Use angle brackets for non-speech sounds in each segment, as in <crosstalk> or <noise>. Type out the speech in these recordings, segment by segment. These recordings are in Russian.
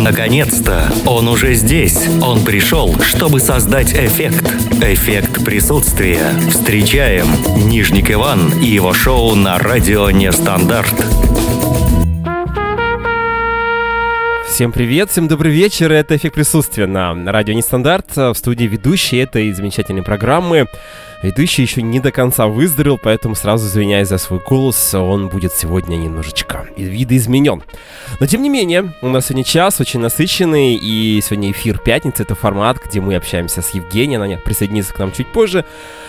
Наконец-то! Он уже здесь. Он пришел, чтобы создать эффект. Эффект присутствия. Встречаем Нижник Иван и его шоу на радио «Нестандарт». Всем привет, всем добрый вечер. Это «Эффект присутствия» на радио «Нестандарт». В студии ведущий этой замечательной программы Ведущий еще не до конца выздоровел, поэтому сразу извиняюсь за свой голос, он будет сегодня немножечко видоизменен. Но тем не менее, у нас сегодня час очень насыщенный, и сегодня эфир пятницы, это формат, где мы общаемся с Евгенией, она присоединится к нам чуть позже,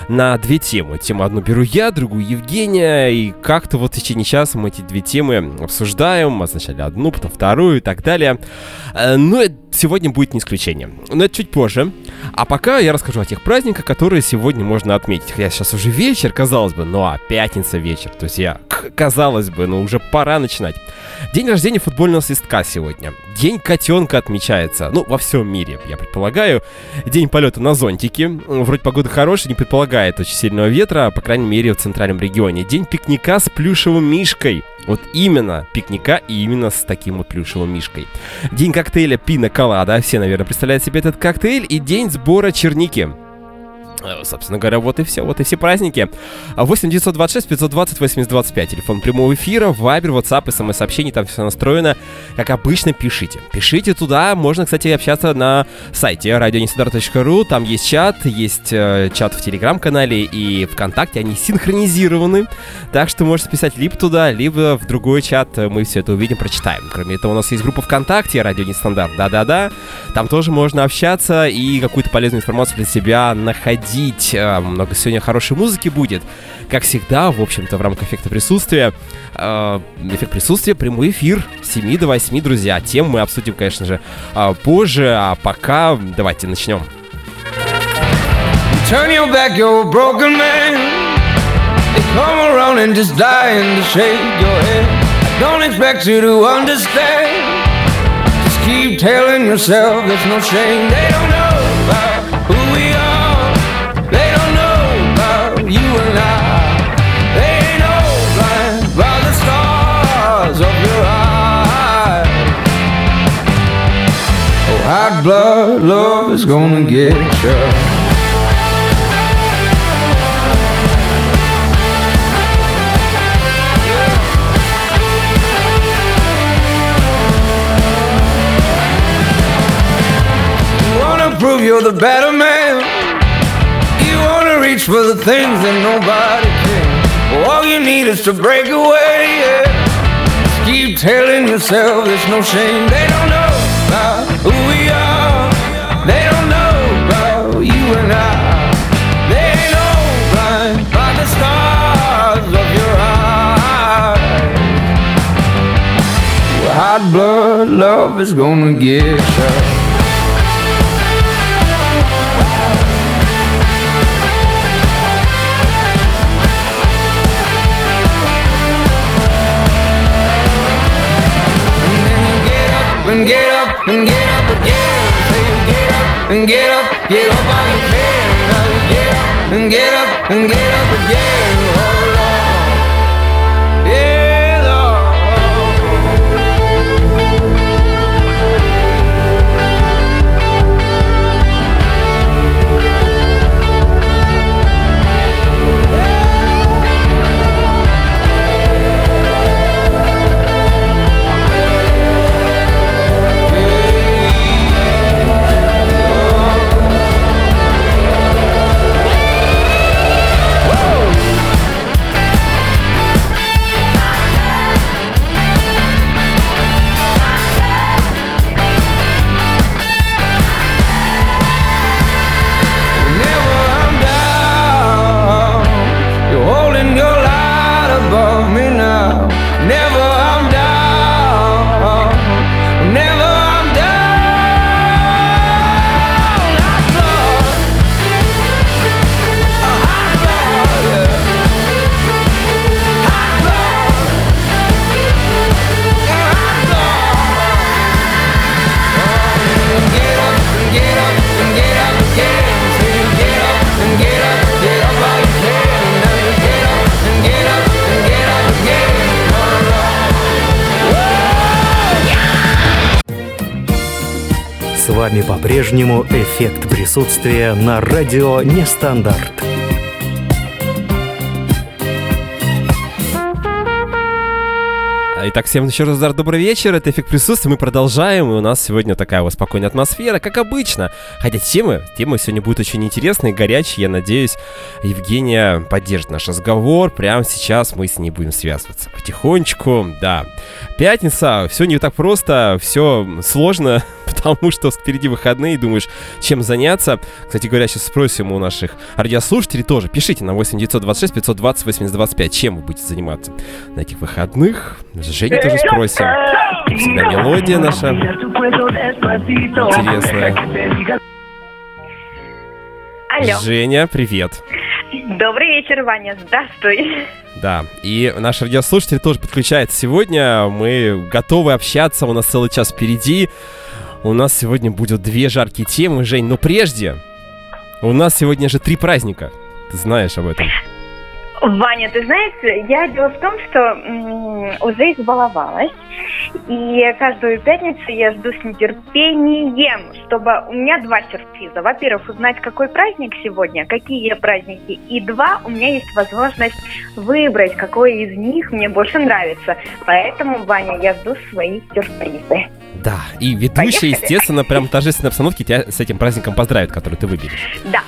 на две темы. Тему одну беру я, другую Евгения, и как-то вот в течение часа мы эти две темы обсуждаем, сначала одну, потом вторую и так далее. Э, но сегодня будет не исключением. Но это чуть позже. А пока я расскажу о тех праздниках, которые сегодня можно отметить. Хотя сейчас уже вечер, казалось бы, ну а пятница вечер. То есть я, казалось бы, ну уже пора начинать. День рождения футбольного свистка сегодня. День котенка отмечается. Ну, во всем мире, я предполагаю. День полета на зонтике. Вроде погода хорошая, не предполагает очень сильного ветра, по крайней мере, в центральном регионе. День пикника с плюшевым мишкой. Вот именно пикника и именно с таким вот плюшевым мишкой. День коктейля пина колада. Все, наверное, представляют себе этот коктейль. И день сбора черники. Э, собственно говоря, вот и все, вот и все праздники. 8 926 520 8025, телефон прямого эфира, вайбер, ватсап, смс-сообщений, там все настроено. Как обычно, пишите. Пишите туда, можно, кстати, общаться на сайте radionестандарт.ру, там есть чат, есть э, чат в телеграм-канале и ВКонтакте, они синхронизированы, так что можете писать либо туда, либо в другой чат, мы все это увидим, прочитаем. Кроме этого, у нас есть группа ВКонтакте, Радио Нестандарт, да-да-да, там тоже можно общаться и какую-то полезную информацию для себя находить ходить. Э, много сегодня хорошей музыки будет. Как всегда, в общем-то, в рамках эффекта присутствия. Э, эффект присутствия, прямой эфир с 7 до 8, друзья. Тем мы обсудим, конечно же, э, позже. А пока давайте начнем. Turn your back, you're a broken man. They come around and just dying to shake your head. I don't expect you to understand. Just keep telling yourself there's no shame. They don't know Blood love is gonna get you. Wanna prove you're the better man. You wanna reach for the things that nobody can. All you need is to break away. Yeah. Just keep telling yourself there's no shame. They don't know about hot blood love is gonna get you. and get up and get up again. And get up, get up on your feet. Get up and get up and get up again. Эффект присутствия на радио Нестандарт. Итак, всем еще раз добрый вечер, это «Эффект присутствия», мы продолжаем, и у нас сегодня такая вот спокойная атмосфера, как обычно. Хотя темы, темы сегодня будут очень интересные, горячие, я надеюсь, Евгения поддержит наш разговор, прямо сейчас мы с ней будем связываться потихонечку, да. Пятница, все не так просто, все сложно, потому что впереди выходные, думаешь, чем заняться. Кстати говоря, сейчас спросим у наших радиослушателей тоже. Пишите на 8 926 520 8025, чем вы будете заниматься на этих выходных. Женя тоже спросим. Всегда мелодия наша интересная. Алло. Женя, привет. Добрый вечер, Ваня. Здравствуй. Да, и наш радиослушатель тоже подключается сегодня. Мы готовы общаться, у нас целый час впереди. У нас сегодня будет две жаркие темы, Жень, но прежде у нас сегодня же три праздника. Ты знаешь об этом. Ваня, ты знаешь, я дело в том, что уже избаловалась, и каждую пятницу я жду с нетерпением, чтобы у меня два сюрприза. Во-первых, узнать, какой праздник сегодня, какие праздники, и два, у меня есть возможность выбрать, какой из них мне больше нравится. Поэтому, Ваня, я жду свои сюрпризы. Да, и ведущая, Поехали. естественно, прям в торжественной обстановке тебя с этим праздником поздравит, который ты выберешь. Да.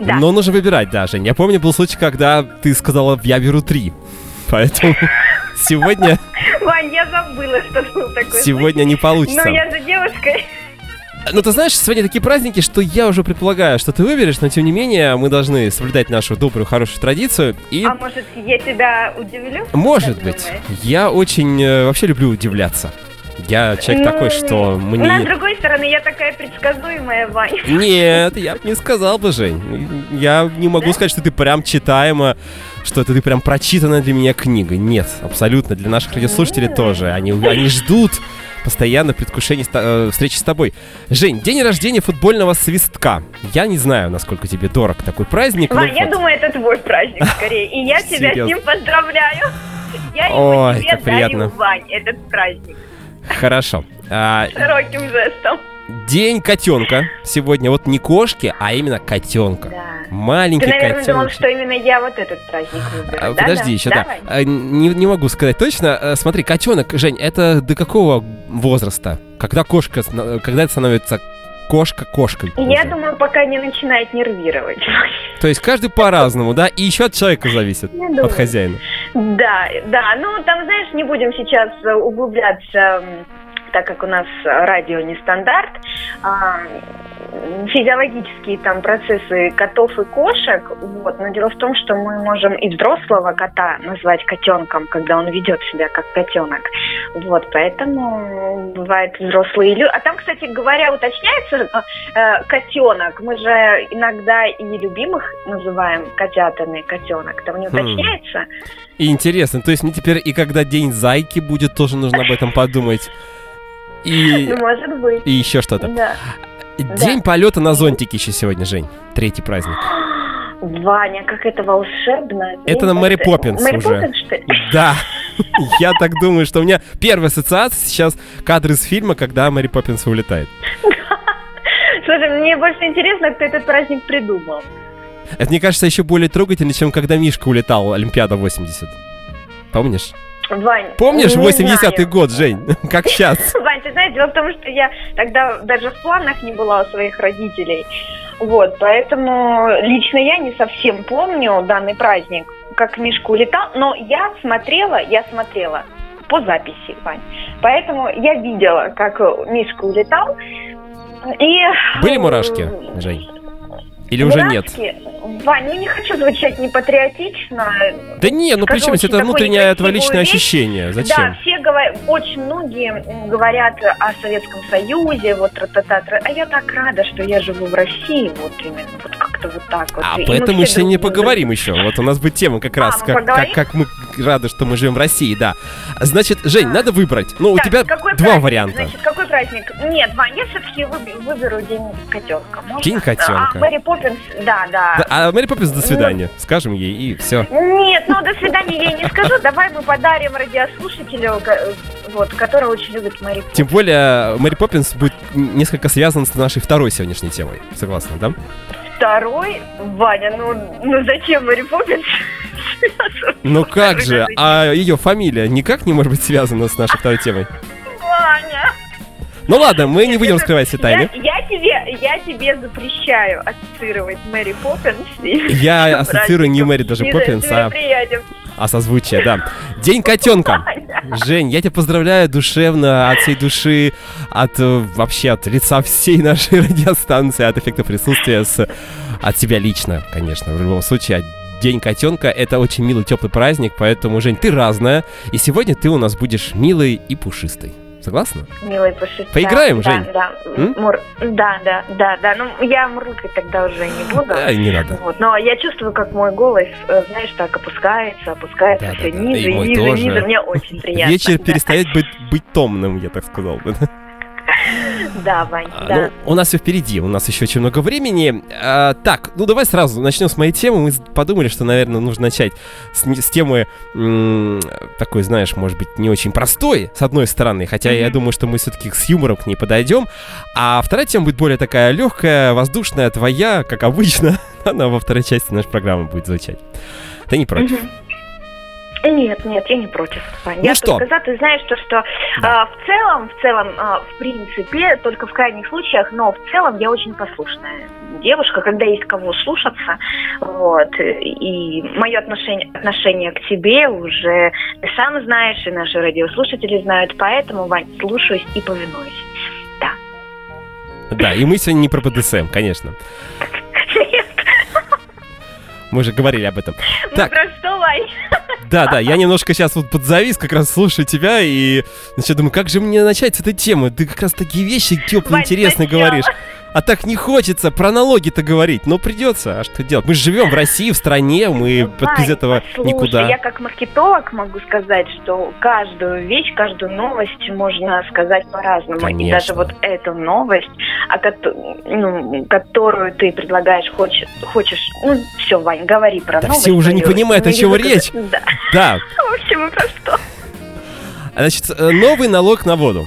Да. Но нужно выбирать, да, Жень. Я помню, был случай, когда ты сказала, я беру три. Поэтому <laughs> сегодня, Вань, я забыла, что был такой сегодня не получится. Ну, я же девушка. Ну, ты знаешь, сегодня такие праздники, что я уже предполагаю, что ты выберешь, но тем не менее мы должны соблюдать нашу добрую, хорошую традицию. И, А может, я тебя удивлю? может быть, думаешь? я очень э, вообще люблю удивляться. Я человек Ну, такой, что Но, с мне... другой стороны, я такая предсказуемая, Ваня. <laughs> Нет, я бы не сказал бы, Жень. Я не могу сказать, что ты прям читаема, что это ты прям прочитанная для меня книга. Нет, абсолютно. Для наших радиослушателей тоже. Они, они ждут постоянно предвкушения ста- э, встречи с тобой. Жень, день рождения футбольного свистка. Я не знаю, насколько тебе дорог такой праздник. Вань, я вот. думаю, это твой праздник скорее. И я <laughs> тебя с ним поздравляю. Я его Ой, тебе дарю, Вань, этот праздник. Хорошо. А, Широким жестом. день котенка. Сегодня вот не кошки, а именно котенка. Да. Маленький Ты, наверное, думал, котенок. что именно я вот этот праздник выберу, А, да? Подожди, да? еще да. Вань? А, Не, не могу сказать точно. А, Смотри, котенок, Жень, это до какого возраста? Когда кошка, когда это становится кошка кошкой? Я думаю, пока не начинает нервировать. <laughs> То есть каждый по-разному, да? И еще от человека зависит, Я думаю. от хозяина. Да, да, ну там, знаешь, не будем сейчас э, углубляться, так как у нас э, радио не стандарт, физиологические там процессы котов и кошек, вот, но дело в том, что мы можем и взрослого кота назвать котенком, когда он ведет себя как котенок, вот, поэтому бывают взрослые люди. А там, кстати говоря, уточняется э, котенок, мы же иногда и любимых называем котятами котенок, там не Хм. уточняется? И интересно, то есть мне теперь и когда день зайки будет, тоже нужно об этом подумать. И, Ну, <laughs> может быть. и еще что-то. Да. День полета на зонтике еще сегодня, Жень. Третий праздник. Ваня, как это волшебно. Это на Мэри Поппинс Мэри уже. Поппинс, что ли? <laughs> Да, я так думаю, что у меня первая ассоциация сейчас кадры из фильма, когда Мэри Поппинс улетает. Слушай, мне больше интересно, кто этот праздник придумал. Это, мне кажется, еще более трогательно, чем когда Мишка улетал Олимпиада 80. Помнишь? Вань, Помнишь не 80-й знаю. год, Жень? <laughs> Как сейчас? Вань, ты знаешь, дело в том, что я тогда даже в планах не была у своих родителей. Вот, поэтому лично я не совсем помню данный праздник, как Мишка улетал, но я смотрела, я смотрела по записи, Вань. Поэтому я видела, как Мишка улетал. И... Были мурашки, Жень? Или уже нет? Вань, ну не хочу звучать непатриотично. Да не, ну причем, это внутреннее твое личное вещь. ощущение. Да, Зачем? все говорят, очень многие говорят о Советском Союзе, вот тра-та-та, тра. а я так рада, что я живу в России, вот именно, вот как-то вот так вот. А мы поэтому мы сегодня друг- поговорим еще. Вот у нас будет тема как А, раз, мы как, как, как мы рады, что мы живем в России, да. Значит, Жень, надо выбрать. Ну, Так, у тебя два праздник? варианта. Значит, какой праздник? Нет, Вань, я все-таки выберу День котенка. Можно? День котенка. А, Мэри Поппинс, да, да. Да, а Мэри Поппинс, до свидания. Скажем ей, и все. Нет, ну до свидания я ей не скажу. Давай мы подарим радиослушателю, вот, который очень любит Мэри Поппинс. Тем более, Мэри Поппинс будет несколько связан с нашей второй сегодняшней темой. Согласна, да? Второй, Ваня, ну, ну зачем Мэри Поппинс? Ну как же, а ее фамилия никак не может быть связана с нашей второй темой? Ваня. Ну ладно, мы не будем скрывать все тайны. Я, я тебе, я тебе запрещаю ассоциировать Мэри Поппинс. Я <laughs> ассоциирую не Мэри даже Поппинс, а. А созвучие, да. День котенка. Жень, я тебя поздравляю душевно, от всей души, от э, вообще от лица всей нашей <laughs> радиостанции, от эффекта присутствия, с, от себя лично, конечно, в любом случае. День котенка это очень милый, теплый праздник, поэтому, Жень, ты разная, и сегодня ты у нас будешь милой и пушистой. Согласна? Милый пушистый. Поиграем, да, Жень? Да, М? Мур- да, да, да, да. Ну, я мурлыкать тогда уже не буду. Да, не надо. Вот, но я чувствую, как мой голос, э, знаешь, так опускается, опускается Да, все да, да. ниже, И мой ниже, тоже. ниже. Мне очень приятно. Вечер да. перестает быть, быть томным, я так сказал. <laughs> <laughs> Да, Вань, А, да. Ну, у нас все впереди, у нас еще очень много времени. А, так, ну давай сразу начнем с моей темы. Мы подумали, что, наверное, нужно начать с, темы м, такой, знаешь, может быть, не очень простой, с одной стороны, хотя я думаю, что мы все-таки с юмором к ней подойдем. А вторая тема будет более такая легкая, воздушная, твоя, как обычно. <laughs> Она во второй части нашей программы будет звучать. Ты не против? Нет, нет, я не против. Ну я что? за, ты знаешь, то, что Да. а, в целом, в целом, а, в принципе, только в крайних случаях, но в целом я очень послушная девушка, когда есть кого слушаться, вот, и мое отношение, отношение к тебе уже ты сам знаешь, и наши радиослушатели знают, поэтому, Вань, слушаюсь и повинуюсь. Да, и мы сегодня не про БДСМ, конечно. <laughs> Мы же говорили об этом. Ну Так. про что, Вань? Да, да, я немножко сейчас вот подзавис, как раз слушаю тебя, и значит, думаю, как же мне начать с этой темы? Ты как раз такие вещи теплые, Вань, интересные сначала. говоришь. А так не хочется про налоги-то говорить, но придется, а что делать? Мы живем в России, в стране, мы вот без этого послушай, никуда. Я как маркетолог могу сказать, что каждую вещь, каждую новость можно сказать по-разному. И даже вот эту новость, о кото- ну, которую ты предлагаешь, хочешь, хочешь ну, все, Вань, говори про Да новость. все уже не понимают, о Не чем речь. Да, Да, <laughs> в общем, про что? значит, э, новый налог на воду.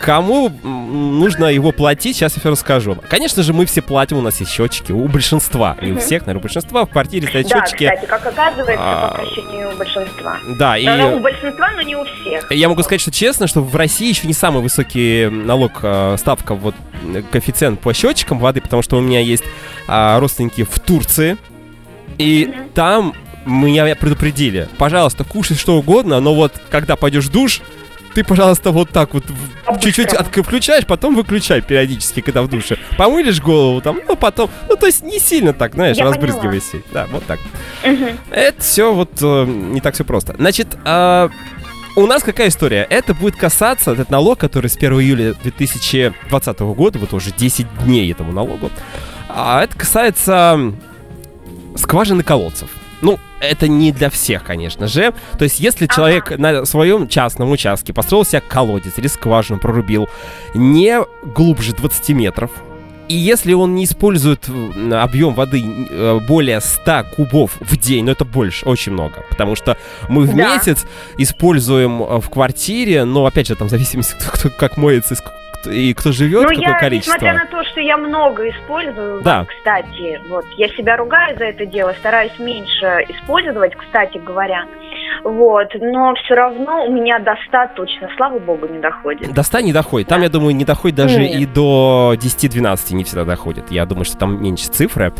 Кому нужно его платить, сейчас я все расскажу. Конечно же, мы все платим, у нас есть счетчики, у большинства, не у всех, наверное, у большинства в квартире стоят Да, счетчики. кстати, как оказывается, А, по прощению большинства. Да, и... У большинства, но не у всех. Я могу сказать, что честно, что в России еще не самый высокий налог, э, ставка, вот э, коэффициент по счетчикам воды, потому что у меня есть а, родственники в Турции, и Мгм. там меня предупредили, пожалуйста, кушай что угодно, но вот когда пойдешь в душ, ты, пожалуйста, вот так вот По-быстрому. чуть-чуть отк- включаешь, потом выключай периодически, когда в душе. Помылишь голову там, ну потом, ну то есть не сильно так, знаешь, Я разбрызгивайся. Да, вот так. Мгм. Это все вот э, не так все просто. Значит, а, у нас какая история? Это будет касаться, этот налог, который с 1 июля 2020 года, вот уже 10 дней этому налогу, а это касается скважины колодцев. Ну, это не для всех, конечно же. То есть, если человек на своем частном участке построил себе колодец или скважину прорубил не глубже 20 метров, и если он не использует объем воды э, более 100 кубов в день, ну это больше, очень много, потому что мы в Да. месяц используем э, в квартире, но опять же там в зависимости кто, кто как моется и и кто живет, Ну, какое я, количество. несмотря на то, что я много использую, Да. кстати, вот, я себя ругаю за это дело, стараюсь меньше использовать, кстати говоря, вот, но все равно у меня до 100 точно, слава богу, не доходит. До 100 не доходит. Там, Да. я думаю, не доходит даже Нет. и до 10-12 не всегда доходит. Я думаю, что там меньше цифры.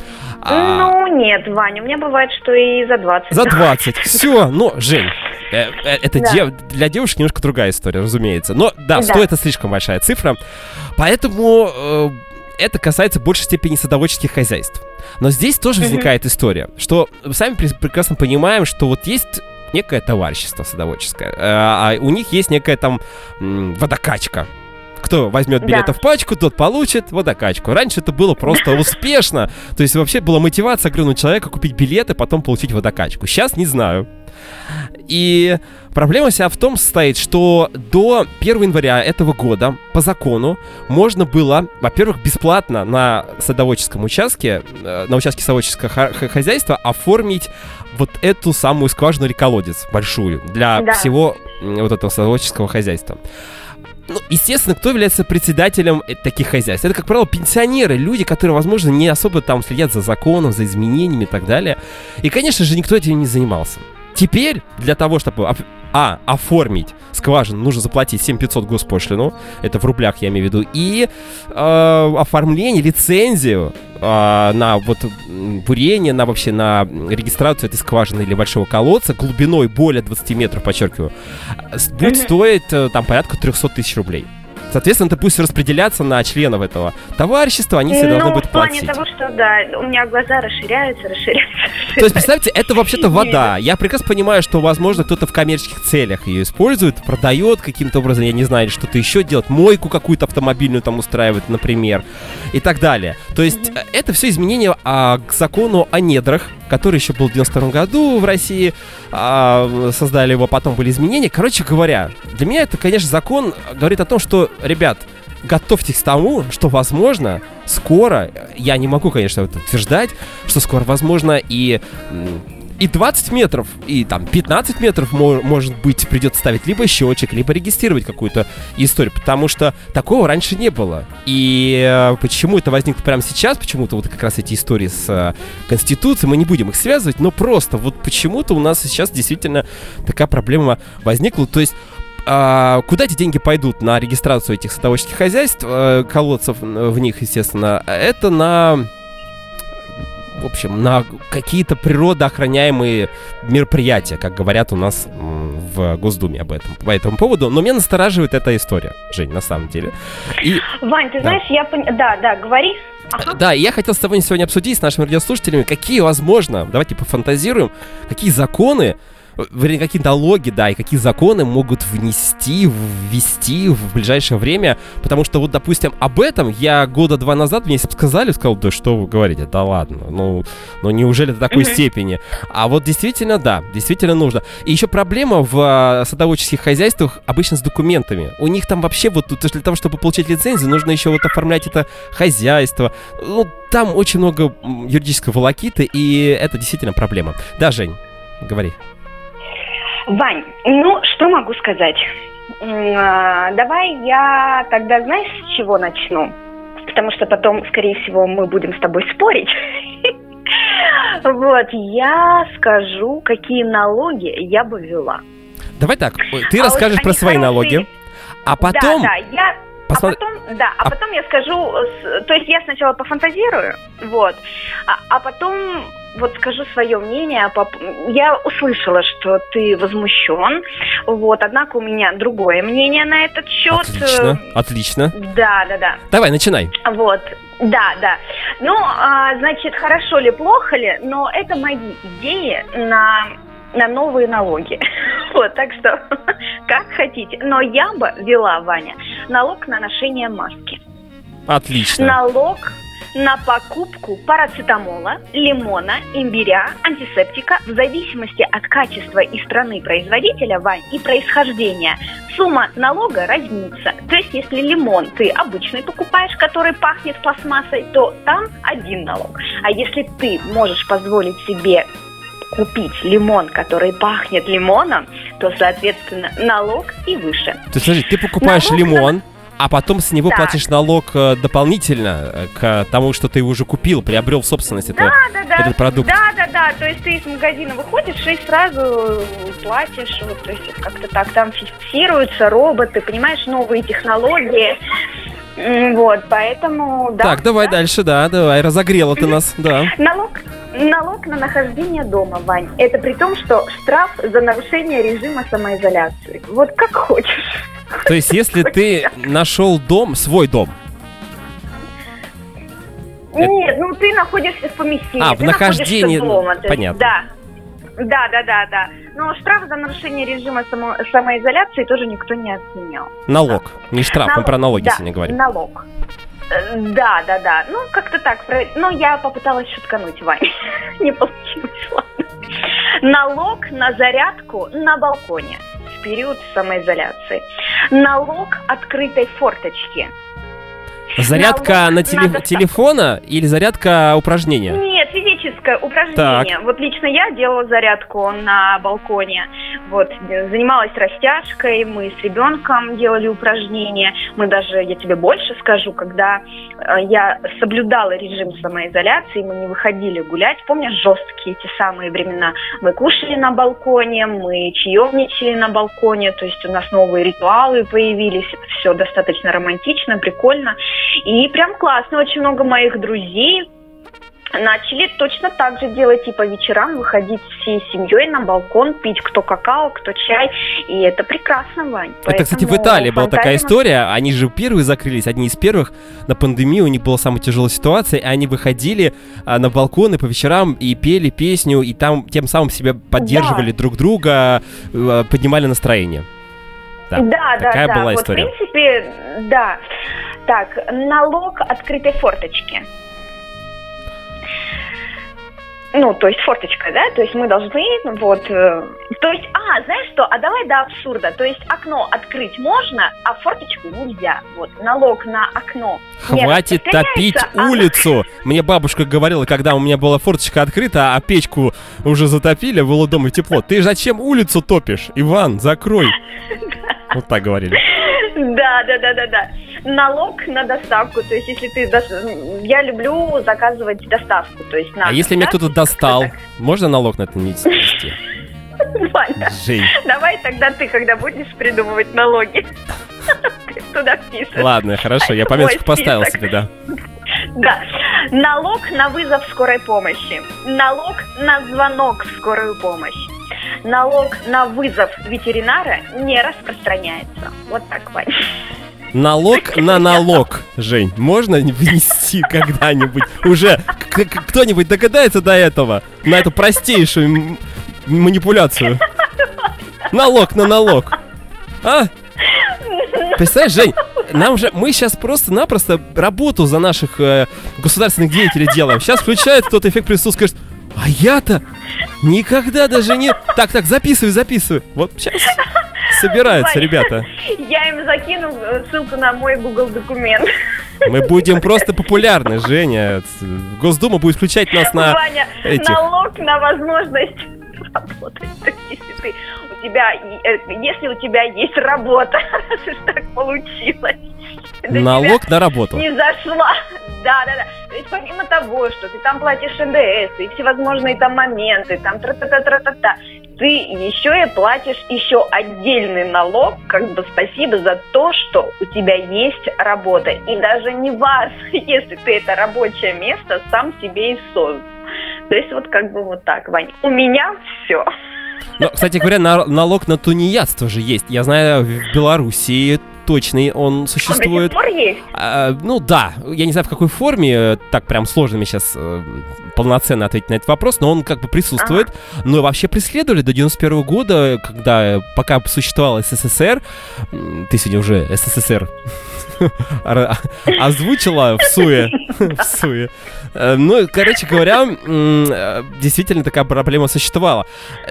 А, Ну, нет, Ваня, у меня бывает, что и за 20. За 20. Все, ну, Жень, э, э, это Да. дев- для девушек немножко другая история, разумеется. Но да, Да. 100 это слишком большая цифра. Поэтому э, это касается в большей степени садоводческих хозяйств. Но здесь тоже возникает история, что сами прекрасно понимаем, что вот есть некое товарищество садоводческое, э, а у них есть некая там водокачка. Кто возьмет билеты Да. в пачку, тот получит водокачку. Раньше это было просто <laughs> успешно. То есть вообще была мотивация огромного человека купить билеты, потом получить водокачку. Сейчас не знаю. И проблема вся в том состоит, что до 1 января этого года по закону можно было, во-первых, бесплатно на садоводческом участке, э, на участке садоводческого хозяйства оформить вот эту самую скважину или колодец большую для Да. всего вот этого садоводческого хозяйства. Ну, естественно, кто является председателем э, таких хозяйств? Это, как правило, пенсионеры, люди, которые, возможно, не особо там следят за законом, за изменениями и так далее. И, конечно же, никто этим не занимался. Теперь для того, чтобы а, оформить скважину, нужно заплатить 7500 госпошлину, это в рублях я имею в виду, и э, оформление, лицензию э, на вот бурение, на вообще на регистрацию этой скважины или большого колодца глубиной более 20 метров, подчеркиваю, будет стоить э, там порядка 300 тысяч рублей. Соответственно, это пусть распределяться на членов этого товарищества, они все ну, должны будут в плане платить. того, что, да, у меня глаза расширяются, расширяются. То есть, представьте, это вообще-то вода. Я прекрасно понимаю, что, возможно, кто-то в коммерческих целях ее использует, продает каким-то образом, я не знаю, что-то еще делает, мойку какую-то автомобильную там устраивает, например, и так далее. То есть, э, это все изменения а, к закону о недрах, который еще был в 92 году в России, а, создали его, потом были изменения. Короче говоря, для меня это, конечно, закон говорит о том, что, ребят, готовьтесь к тому, что, возможно, скоро, я не могу, конечно, это утверждать, что скоро, возможно, и, и 20 метров, и там 15 метров, мо- может быть, придется ставить либо счетчик, либо регистрировать какую-то историю, потому что такого раньше не было. И э, почему это возникло прямо сейчас, почему-то вот как раз эти истории с э, Конституцией, мы не будем их связывать, но просто вот почему-то у нас сейчас действительно такая проблема возникла, то есть а, куда эти деньги пойдут? На регистрацию этих садоводческих хозяйств, э, колодцев в них, естественно, это на в общем, на какие-то природоохраняемые мероприятия, как говорят у нас в Госдуме об этом, по этому поводу. Но меня настораживает эта история, Жень, на самом деле. И Вань, ты Да. знаешь, я поняла... Да, да, говори. Ага. да, и я хотел с тобой сегодня обсудить с нашими радиослушателями, какие, возможно, давайте пофантазируем, какие законы, э, вернее, какие налоги, да, и какие законы могут внести, ввести в ближайшее время, потому что вот, допустим, об этом я года два назад мне если бы сказали, сказал, да что вы говорите, да ладно, ну, ну неужели до такой степени? А вот действительно, да, действительно нужно. И еще проблема в а, садоводческих хозяйствах обычно с документами. У них там вообще вот для того, чтобы получить лицензию, нужно еще вот оформлять это хозяйство. Ну, там очень много юридической волокиты, и это действительно проблема. Да, Жень, говори. Вань, ну, что могу сказать? А, Давай я тогда, знаешь, с чего начну? Потому что потом, скорее всего, мы будем с тобой спорить. <laughs> Вот, я скажу, какие налоги я бы ввела. Давай так, ты А вот расскажешь про свои налоги, а потом... Да, да, я... посмо- А потом, да, а А- потом я скажу, то есть я сначала пофантазирую, вот, а, а потом вот скажу свое мнение. по- Я услышала, что ты возмущен, вот, однако у меня другое мнение на этот счет. Отлично, отлично. Да, да, да. Давай, начинай. Вот, да, да. Ну, а, значит, хорошо ли, плохо ли, но это мои идеи на, на новые налоги. <laughs> Вот, так что, <laughs> как хотите. Но я бы ввела, Ваня, налог на ношение маски. Отлично. Налог на покупку парацетамола, лимона, имбиря, антисептика в зависимости от качества и страны производителя, Вань, и происхождения. Сумма налога разнится. То есть, если лимон ты обычный покупаешь, который пахнет пластмассой, то там один налог. А если ты можешь позволить себе купить лимон, который пахнет лимоном, то, соответственно, налог и выше. То есть, смотри, ты покупаешь Налог на- лимон, а потом с него Да. платишь налог э, дополнительно э, к тому, что ты уже купил, приобрел в собственность это, Да, да, этот продукт. Да, да, да. То есть ты из магазина выходишь и сразу платишь. Вот, то есть как-то так там фиксируются роботы, понимаешь, новые технологии. Вот, поэтому, да. так, давай да. дальше, да, давай, разогрела ты нас, да. Налог, налог на нахождение дома, Вань. Это при том, что штраф за нарушение режима самоизоляции. Вот как хочешь. То есть, если ты нашел дом, свой дом, Нет, ну ты находишься в помещении. А, в нахождении, дома, понятно. Да. Да, да, да, да. Но штраф за нарушение режима само, самоизоляции тоже никто не отменял. Налог. Не штраф, налог, мы про налоги да, сегодня говорим. Налог. Э, да, да, да. Ну, как-то так. Но я попыталась шуткануть, Вань. <laughs> Не получилось. Налог на зарядку на балконе в период самоизоляции. Налог открытой форточки – Зарядка на теле- надо... телефона или зарядка упражнения? Нет, физическое упражнение. Так. Вот лично я делала зарядку на балконе. Вот, занималась растяжкой, мы с ребенком делали упражнения. Мы даже, я тебе больше скажу, когда э, я соблюдала режим самоизоляции, мы не выходили гулять. Помнишь, жесткие эти самые времена? Мы кушали на балконе, мы чаевничали на балконе, то есть у нас новые ритуалы появились. Все достаточно романтично, прикольно. И прям классно, очень много моих друзей начали точно так же делать, и по вечерам выходить всей семьей на балкон, пить кто какао, кто чай, и это прекрасно, Вань. Это, кстати, в Италии была такая история, они же первые закрылись, одни из первых на пандемию, у них была самая тяжелая ситуация, и они выходили а, на балконы по вечерам и пели песню, и там тем самым себя поддерживали да. друг друга, а, поднимали настроение. Да, да, такая да. Была вот, история. в принципе, да. Так, налог открытой форточки. Ну, то есть форточка, да, то есть мы должны, вот, э, то есть, а, знаешь что, а давай до абсурда, то есть окно открыть можно, а форточку нельзя, вот, налог на окно. Хватит топить а... улицу! Мне бабушка говорила, когда у меня была форточка открыта, а печку уже затопили, было дома тепло, ты зачем улицу топишь? Иван, закрой! <laughs> Вот так говорили. Да, да, да, да, да. Налог на доставку. То есть, если ты... Я люблю заказывать доставку. То есть, на а если меня кто-то достал, можно налог на это не нести? Ваня, Жень. давай тогда ты, когда будешь придумывать налоги, <laughs> туда впишешь. Ладно, хорошо, я пометочку поставил себе, да. Да. Налог на вызов скорой помощи. Налог на звонок в скорую помощь налог на вызов ветеринара не распространяется. Вот так, Вань. Налог <laughs> на налог, Жень, можно внести когда-нибудь? Уже кто-нибудь догадается до этого? На эту простейшую манипуляцию? Налог на налог. А? Представляешь, Жень, нам же, мы сейчас просто-напросто работу за наших э, государственных деятелей делаем. Сейчас включает тот эффект присутствия, скажет, а я-то никогда даже не... Так, так, записывай, записывай. Вот сейчас собираются ребята. Я им закину э, ссылку на мой Google документ. Мы будем просто популярны, Женя. Госдума будет включать нас на Ваня, этих... налог на возможность работать. Если ты, у тебя, э, если у тебя есть работа, <laughs> раз уж так получилось. Налог на работу. Не зашла. Да, да, да. То есть помимо того, что ты там платишь НДС и всевозможные там моменты, там тра-та-та-та-та-та, ты еще и платишь еще отдельный налог, как бы спасибо за то, что у тебя есть работа. И даже не важно, <laughs> если ты это рабочее место сам себе и создал. То есть вот как бы вот так, Вань. У меня все. Но, кстати говоря, на, налог на тунеядство же есть. Я знаю, в Белоруссии точный он существует. Он до сих пор есть? А, ну да, я не знаю в какой форме, э, так прям сложно мне сейчас э, полноценно ответить на этот вопрос, но он как бы присутствует. Ага. Но вообще преследовали до 91 года, когда пока существовал СССР, ты сегодня уже СССР <laughs> озвучила в суе. <laughs> в суе. Э, ну, короче говоря, действительно такая проблема существовала.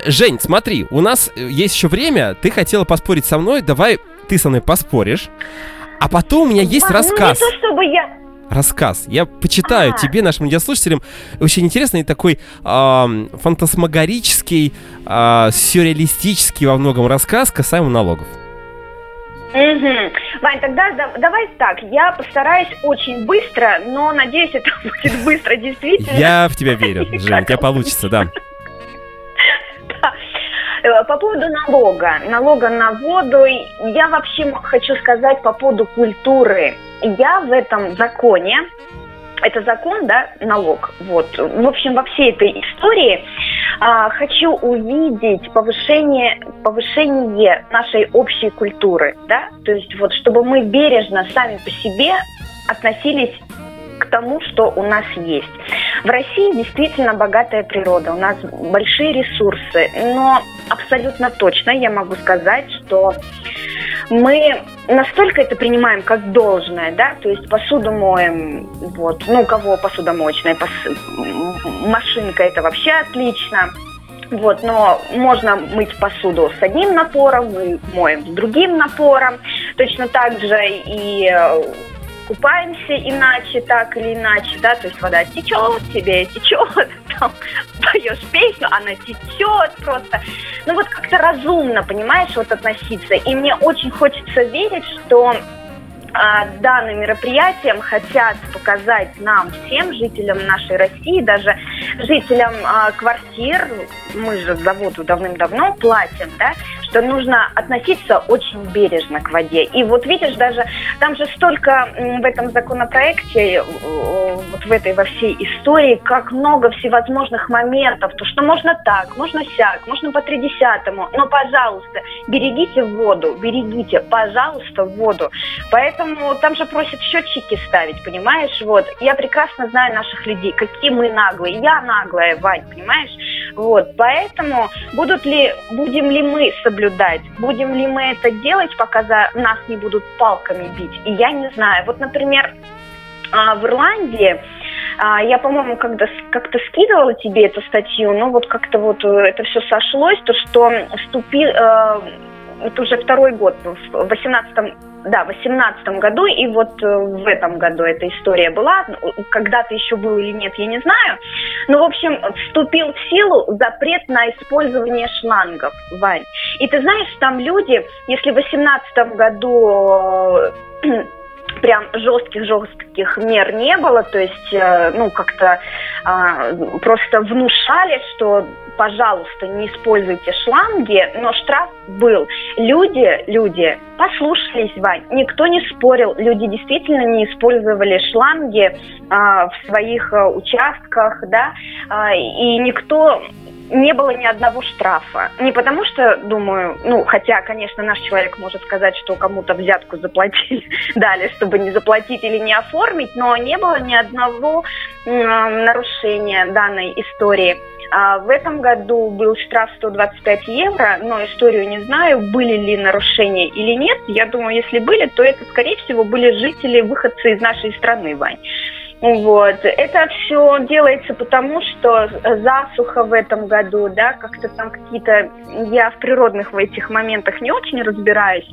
Жень, смотри, у нас есть еще время, ты хотела поспорить со мной, давай ты со мной поспоришь, а потом у меня есть Мам, рассказ. Ну не то, чтобы я рассказ. Я почитаю а тебе, нашим радиослушателям, очень интересный такой э, фантасмагорический, э, сюрреалистический во многом рассказ касаемо налогов. Угу. Вань, тогда да, давай так, я постараюсь очень быстро, но надеюсь, это <laughs> будет быстро, действительно. Я в тебя верю, Жень, у тебя <laughs> получится, да. Э, по поводу налога, налога на воду, я вообще хочу сказать по поводу культуры. Я в этом законе, это закон, да, налог, вот, в общем, во всей этой истории а, хочу увидеть повышение, повышение нашей общей культуры, да, то есть вот, чтобы мы бережно сами по себе относились к тому, что у нас есть. В России действительно богатая природа, у нас большие ресурсы, но абсолютно точно я могу сказать, что мы настолько это принимаем как должное, да, то есть посуду моем, вот, ну, у кого посудомоечная пос... машинка, это вообще отлично, вот, но можно мыть посуду с одним напором, мы моем с другим напором, точно так же и э, купаемся иначе, так или иначе, да, то есть вода течет, тебе течет, <laughs> там поешь песню, она течет просто. Ну вот как-то разумно, понимаешь, вот относиться. И мне очень хочется верить, что а, данным мероприятием хотят показать нам, всем жителям нашей России, даже жителям а, квартир, мы же за воду давным-давно платим, да, что нужно относиться очень бережно к воде. И вот видишь, даже там же столько в этом законопроекте, вот в этой во всей истории, как много всевозможных моментов, то что можно так, можно сяк, можно по тридесятому, но, пожалуйста, берегите воду, берегите, пожалуйста, воду. Поэтому там же просят счетчики ставить, понимаешь? Вот. Я прекрасно знаю наших людей, какие мы наглые. Я наглая, Вань, понимаешь? Вот. Поэтому будут ли, будем ли мы соблюдать, будем ли мы это делать, пока за нас не будут палками бить, и я не знаю. Вот, например, а, в Ирландии а, я, по-моему, когда как-то скидывала тебе эту статью, но вот как-то вот э, это все сошлось, то что вступил, э, это уже второй год, в 18 да, в 18 году, и вот э, в этом году эта история была, когда-то еще был или нет, я не знаю. Но, в общем, вступил в силу запрет на использование шлангов, Вань. И ты знаешь, там люди, если в 18 году э, прям жестких-жестких мер не было, то есть, э, ну, как-то э, просто внушали, что, пожалуйста, не используйте шланги, но штраф был. Люди, люди послушались, Вань, никто не спорил, люди действительно не использовали шланги э, в своих э, участках, да, э, и никто не было ни одного штрафа. Не потому что, думаю, ну, хотя, конечно, наш человек может сказать, что кому-то взятку заплатили, <laughs> дали, чтобы не заплатить или не оформить, но не было ни одного нарушения данной истории. А в этом году был штраф 125 евро, но историю не знаю, были ли нарушения или нет. Я думаю, если были, то это, скорее всего, были жители, выходцы из нашей страны, Вань. Вот. Это все делается потому, что засуха в этом году, да, как-то там какие-то... Я в природных в этих моментах не очень разбираюсь.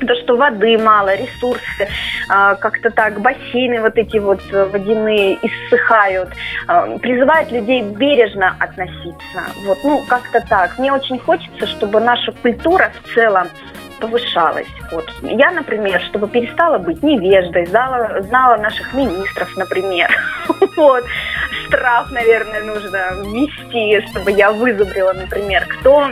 То, что воды мало, ресурсы, а, как-то так, бассейны вот эти вот водяные иссыхают, а, призывают людей бережно относиться. Вот, ну, как-то так. Мне очень хочется, чтобы наша культура в целом повышалась. Вот. Я, например, чтобы перестала быть невеждой, знала, знала наших министров, например. <laughs> Вот. Штраф, наверное, нужно ввести, чтобы я вызубрила, например, кто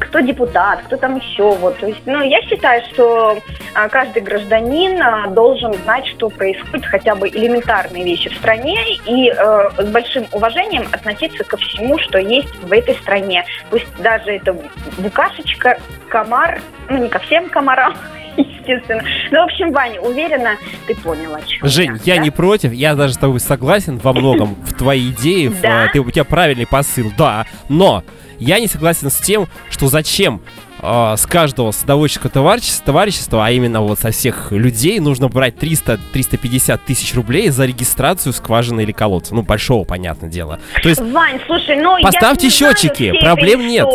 кто депутат, кто там еще. Вот. То есть, ну, я считаю, что а, каждый гражданин а, должен знать, что происходит, хотя бы элементарные вещи в стране, и э, с большим уважением относиться ко всему, что есть в этой стране. Пусть даже это букашечка, комар, ну, не ко всем комарам, <laughs> естественно. Ну, в общем, Ваня, уверена, ты поняла, что Жень, я, я да? не против, я даже с тобой согласен во многом в твоей идее, да? ты, у тебя правильный посыл, да, но я не согласен с тем, что зачем э, с каждого садоводческого товарищества, товарищества, а именно вот со всех людей, нужно брать 300-350 тысяч рублей за регистрацию скважины или колодца. Ну, большого, понятное дело. То есть, Вань, слушай, ну поставьте я счетчики, проблем нет.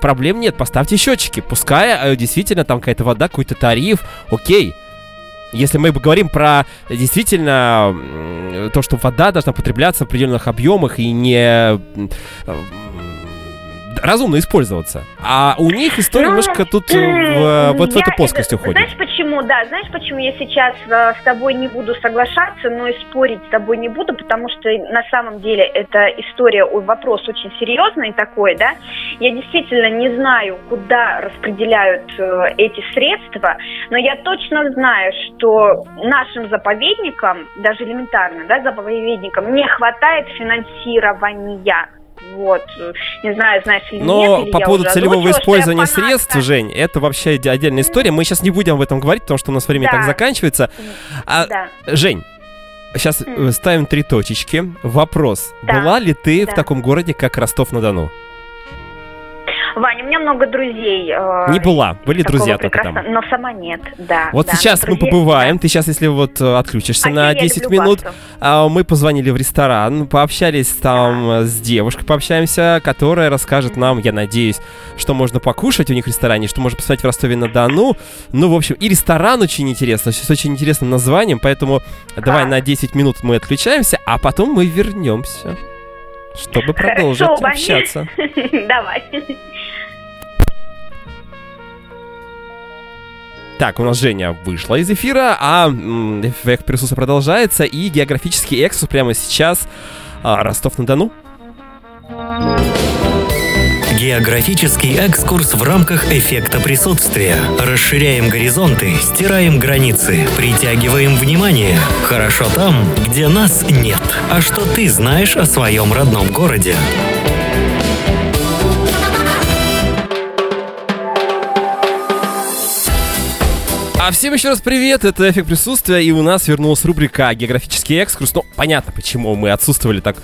Проблем нет, поставьте счетчики. Пускай э, действительно там какая-то вода, какой-то тариф, окей. Если мы говорим про действительно то, что вода должна потребляться в определенных объемах и не разумно использоваться. А у них история ну, немножко тут в, э, вот в эту плоскость это, уходит. Знаешь почему, да, знаешь почему я сейчас э, с тобой не буду соглашаться, но и спорить с тобой не буду, потому что на самом деле эта история, вопрос очень серьезный такой, да. Я действительно не знаю, куда распределяют э, эти средства, но я точно знаю, что нашим заповедникам, даже элементарно, да, заповедникам не хватает финансирования вот, не знаю, знаешь или Но нет. по поводу целевого использования средств, Жень, это вообще отдельная история. Мы сейчас не будем об этом говорить, потому что у нас время да. так заканчивается. А, да. Жень, сейчас э, ставим три точечки. Вопрос. Да, Была ли ты да. в таком городе, как Ростов-на-Дону? Ваня, у меня много друзей. э, Не была, были друзья только там. Но сама нет, да. Вот да, сейчас мы друзей- побываем. Ты сейчас, если вот э, отключишься А на я 10 люблю минут, а, мы позвонили в ресторан, пообщались там э, с девушкой, пообщаемся, которая расскажет нам, я надеюсь, что можно покушать у них в ресторане, что можно посмотреть в Ростове-на-Дону. Ну, в общем, и ресторан очень интересный, с очень интересным названием, поэтому давай А. на 10 минут мы отключаемся, а потом мы вернемся, чтобы продолжить Хорошо, общаться. <laughs> Давай. Так, у нас Женя вышла из эфира, а эффект присутствия продолжается, и географический экскурс прямо сейчас а, Ростов-на-Дону. Географический экскурс в рамках эффекта присутствия. Расширяем горизонты, стираем границы, притягиваем внимание. Хорошо там, где нас нет. А что ты знаешь о своем родном городе? А всем еще раз привет, это эффект присутствия, и у нас вернулась рубрика «Географический экскурс». Ну, понятно, почему мы отсутствовали так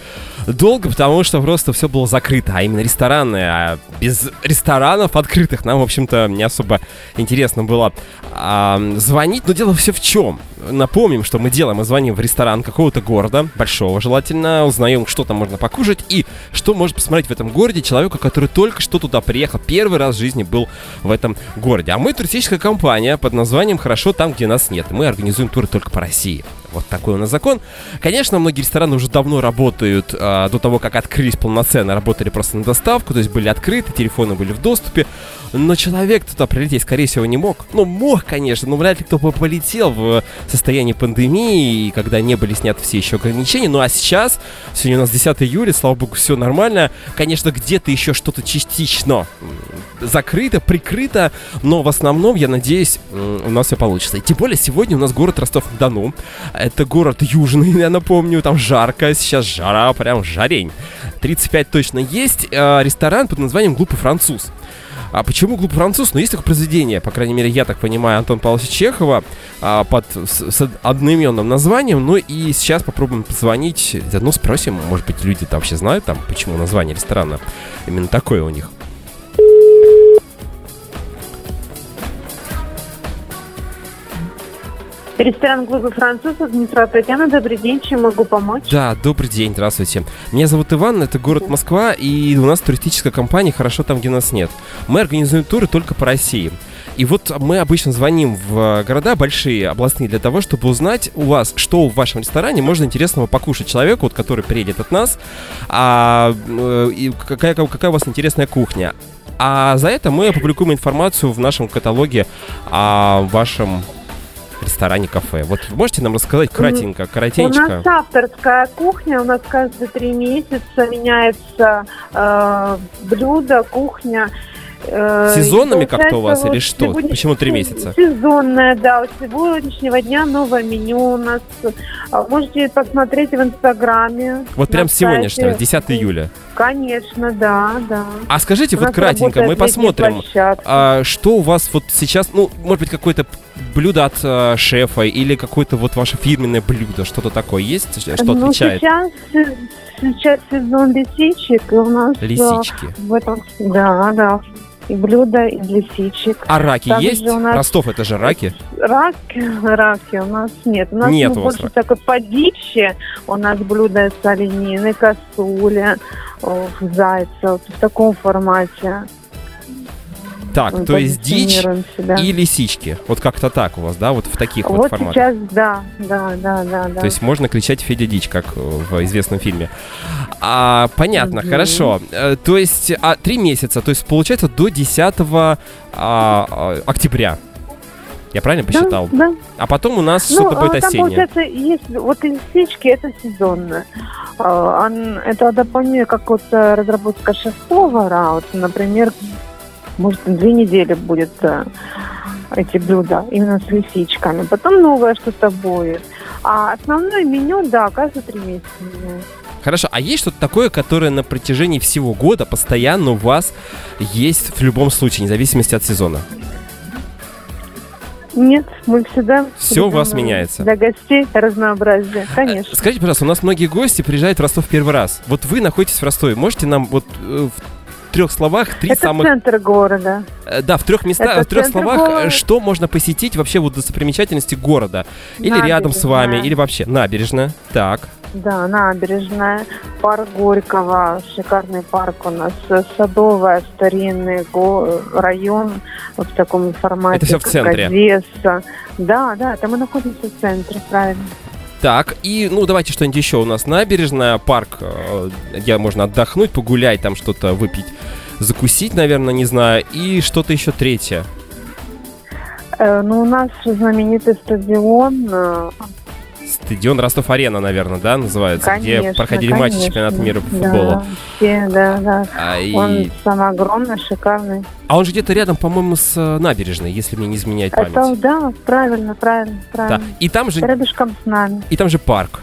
долго, потому что просто все было закрыто, а именно рестораны. А без ресторанов открытых нам, в общем-то, не особо интересно было а, звонить. Но дело все в чем. Напомним, что мы делаем, мы звоним в ресторан какого-то города, большого желательно, узнаем, что там можно покушать и что может посмотреть в этом городе человеку, который только что туда приехал, первый раз в жизни был в этом городе. А мы туристическая компания под названием «Хорошо там, где нас нет». Мы организуем туры только по России. Вот такой у нас закон. Конечно, многие рестораны уже давно работают, а, до того, как открылись полноценно, работали просто на доставку, то есть были открыты, телефоны были в доступе, но человек туда прилететь, скорее всего, не мог. Ну, мог, конечно, но вряд ли кто бы полетел в состоянии пандемии, когда не были сняты все еще ограничения. Ну, а сейчас, сегодня у нас 10 июля, слава богу, все нормально. Конечно, где-то еще что-то частично закрыто, прикрыто, но в основном, я надеюсь, у нас все получится. И тем более, сегодня у нас город Ростов-на-Дону. Это город южный, <laughs> я напомню, там жарко, сейчас жара, прям жарень. 35 точно есть. Э, Ресторан под названием «Глупый француз». А почему глупый француз? Ну, есть такое произведение, по крайней мере, я так понимаю, Антон Павловича Чехова а, под с, с одноименным названием. Ну и сейчас попробуем позвонить, заодно спросим, может быть, люди там вообще знают, там, почему название ресторана именно такое у них. Ресторан клуба французов, Дмитро Татьяна, добрый день, чем могу помочь? Да, добрый день, здравствуйте. Меня зовут Иван, это город Москва, и у нас туристическая компания «Хорошо там, где нас нет». Мы организуем туры только по России. И вот мы обычно звоним в города большие, областные, для того, чтобы узнать у вас, что в вашем ресторане можно интересного покушать человеку, вот, который приедет от нас, а, э, и какая, какая у вас интересная кухня. А за это мы опубликуем информацию в нашем каталоге о вашем ресторане-кафе. Вот вы можете нам рассказать кратенько, У коротенько? нас авторская кухня, у нас каждые три месяца меняется э, блюдо, кухня. э, Сезонными как-то у вас получается, или вот что? сегодня- Почему три месяца? Сезонная, да. С сегодняшнего дня новое меню у нас. А, Можете посмотреть в Инстаграме. Вот прям с сегодняшнего, сайте. 10 июля. Конечно, да, да. А скажите, У вот кратенько, мы посмотрим, а, что у вас вот сейчас, ну, может быть, какое-то блюдо от а, шефа или какое-то вот ваше фирменное блюдо, что-то такое есть, что ну, отличает сейчас, се- сейчас сезон лисичек, и у нас э, лисички? в этом, да, да, и блюда из лисичек. А раки также есть? у нас- Ростов это же раки. Раки, раки у нас нет. У нас Нет ну, больше рака. такой. У нас блюда из оленины, косули, о, зайца, вот в таком формате. Так, мы то есть дичь себя. и лисички. Вот как-то так у вас, да, вот в таких вот, Вот форматах. сейчас, да, да, да, да, да. То есть можно кричать Федя Дичь, как э, в известном фильме. А, понятно, Мгм. хорошо. Э, То есть а, три месяца, то есть получается до 10 а, а, октября. Я правильно Да, посчитал? Да, А потом у нас Ну, что-то будет а, там, осеннее. получается, есть вот лисички, это сезонно. А, Это дополнение как вот э, разработка шестого вот, например, может, две недели будет э, эти блюда именно с лисичками. Потом новое что-то будет. А основное меню, да, каждые три месяца меняется. Хорошо, а есть что-то такое, которое на протяжении всего года постоянно у вас есть в любом случае, вне зависимости от сезона? Нет, мы всегда... Все у вас меняется. Для гостей разнообразие, конечно. Скажите, пожалуйста, у нас многие гости приезжают в Ростов первый раз. Вот вы находитесь в Ростове. Можете нам вот э, в трех словах три Это самых... центр города. Э, Да, в трех местах, Это в трех словах, э, города. что можно посетить вообще вот достопримечательности города? Или рядом с вами, Набережная. или вообще набережная. Так. Да, набережная, парк Горького, шикарный парк у нас, э, Садовая, старинный го- район в таком формате. Это всё в центре? Одесса. Да, да, это мы находимся в центре, правильно. Так, и, ну, давайте что-нибудь еще. У нас набережная, парк, э, где можно отдохнуть, погулять, там что-то выпить, закусить, наверное, не знаю, и что-то еще третье. Э, ну, у нас знаменитый стадион. Стадион Ростов-Арена, наверное, да, называется, Конечно, где проходили матчи конечно. чемпионата мира по Да, футболу. все, да, да. А, и- Он самый огромный, шикарный. а он же где-то рядом, по-моему, с э, набережной, если мне не изменяет память. Это, да, правильно, правильно, Да. правильно. И там же, Рядышком с нами. и там же парк.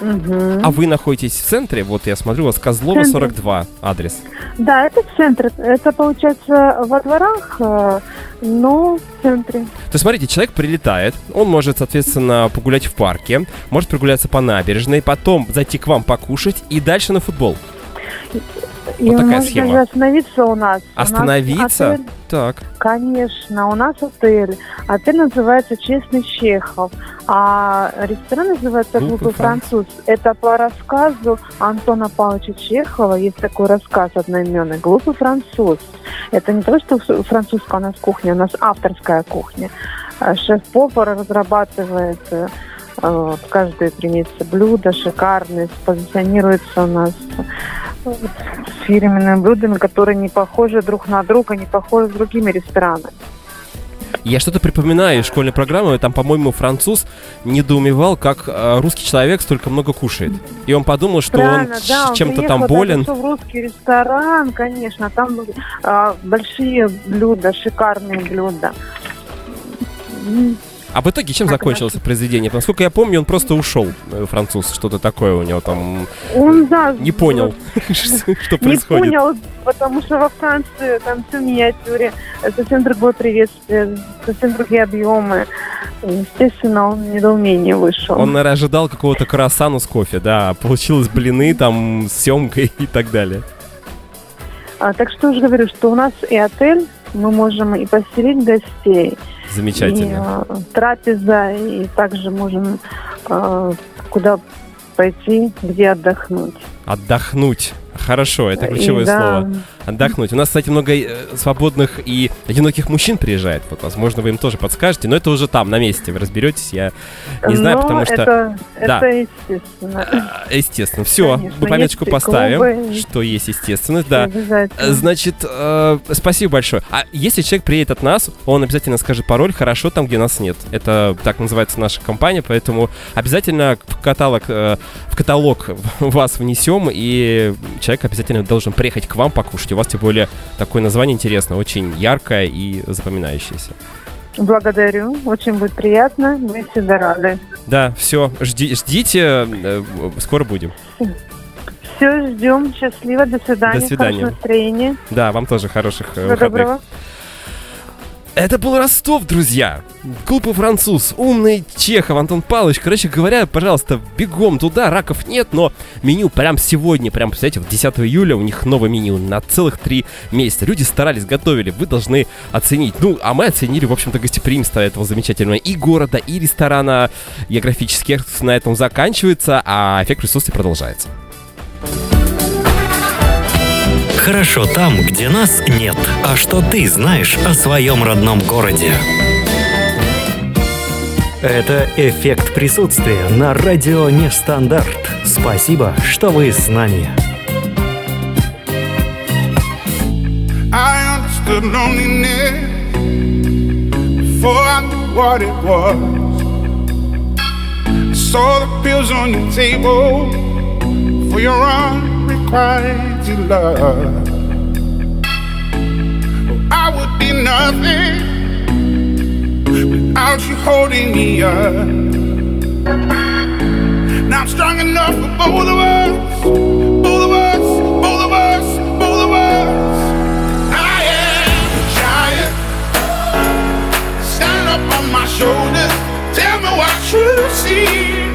Мгм. А вы находитесь в центре, вот я смотрю, у вас Козлова Центре. 42 адрес. Да, это центр. Это получается во дворах, э, но в центре. То есть, смотрите, человек прилетает, он может, соответственно, погулять в парке, может прогуляться по набережной, потом зайти к вам покушать и дальше на футбол. И такая можно схема. даже остановиться у нас. У нас Остановиться? отель- Так. конечно, у нас отель. Отель называется «Честный Чехов», а ресторан называется Глупый «Глупый француз». Это по рассказу Антона Павловича Чехова. Есть такой рассказ одноименный «Глупый француз». Это не то, что французская у нас кухня, у нас авторская кухня. А Шеф-повар разрабатывает э, э, каждое три месяца блюдо шикарное, позиционируется у нас э, с фирменными блюдами, которые не похожи друг на друга, не похожи с другими ресторанами. Я что-то припоминаю из школьной программы, там, по-моему, француз недоумевал, как э, русский человек столько много кушает. И он подумал, что Правильно, он да, чем-то там да, болен. зашел в русский ресторан, конечно, там а, большие блюда, шикарные блюда. А в итоге чем закончилось произведение? Насколько я помню, он просто ушел, э, француз, что-то такое у него там. Он, да, Не понял, <laughs> что Не происходит. понял, потому что во Франции там все в миниатюре, совсем другое приветствие, совсем другие объемы. Естественно, он в недоумение вышел. Он, наверное, ожидал какого-то круассану с кофе, да, а получилось блины там с семгой и так далее. А, так что уже говорю, что у нас и отель, мы можем и поселить гостей, Замечательно. и э, трапеза, и также можем э, куда пойти, где отдохнуть. Отдохнуть. Хорошо, это ключевое И да, слово. Отдохнуть. У нас, кстати, много э, свободных и одиноких мужчин приезжает. Вот, возможно, вы им тоже подскажете, но это уже там, на месте, вы разберетесь. Я не знаю, но потому что... Это, Да. это естественно. а, Естественно, все, Конечно, мы пометочку поставим, клубы, что есть естественность, да. Значит, э, спасибо большое. А если человек приедет от нас, он обязательно скажет пароль «Хорошо там, где нас нет». Это так называется наша компания, поэтому обязательно в каталог, э, в каталог <laughs> вас внесем, и человек обязательно должен приехать к вам покушать. Вас тем более такое название интересное, очень яркое и запоминающееся. Благодарю, очень будет приятно, мы всегда рады. Да, все, жди, ждите, э, скоро будем. Все, ждем, счастливо, до свидания, До свидания. хорошего настроения, Да, вам тоже хороших э, всего выходных. доброго. Это был Ростов, друзья. Глупый француз, умный Чехов, Антон Павлович. Короче говоря, пожалуйста, бегом туда. Раков нет, но меню прям сегодня, прям, представляете, вот 10 июля у них новое меню на целых три месяца. Люди старались, готовили, вы должны оценить. Ну, а мы оценили, в общем-то, гостеприимство этого замечательного и города, и ресторана. Географический на этом заканчивается, а эффект присутствия продолжается. Хорошо там, где нас нет. А что ты знаешь о своем родном городе? Это эффект присутствия на радио Нестандарт. Спасибо, что вы с нами. Saw the pills on your table for your unrequited love. Oh, I would be nothing without you holding me up. Now I'm strong enough for both of us, both of us, both of us, both of us. I am a giant, standing shoulders. Tell me what you see.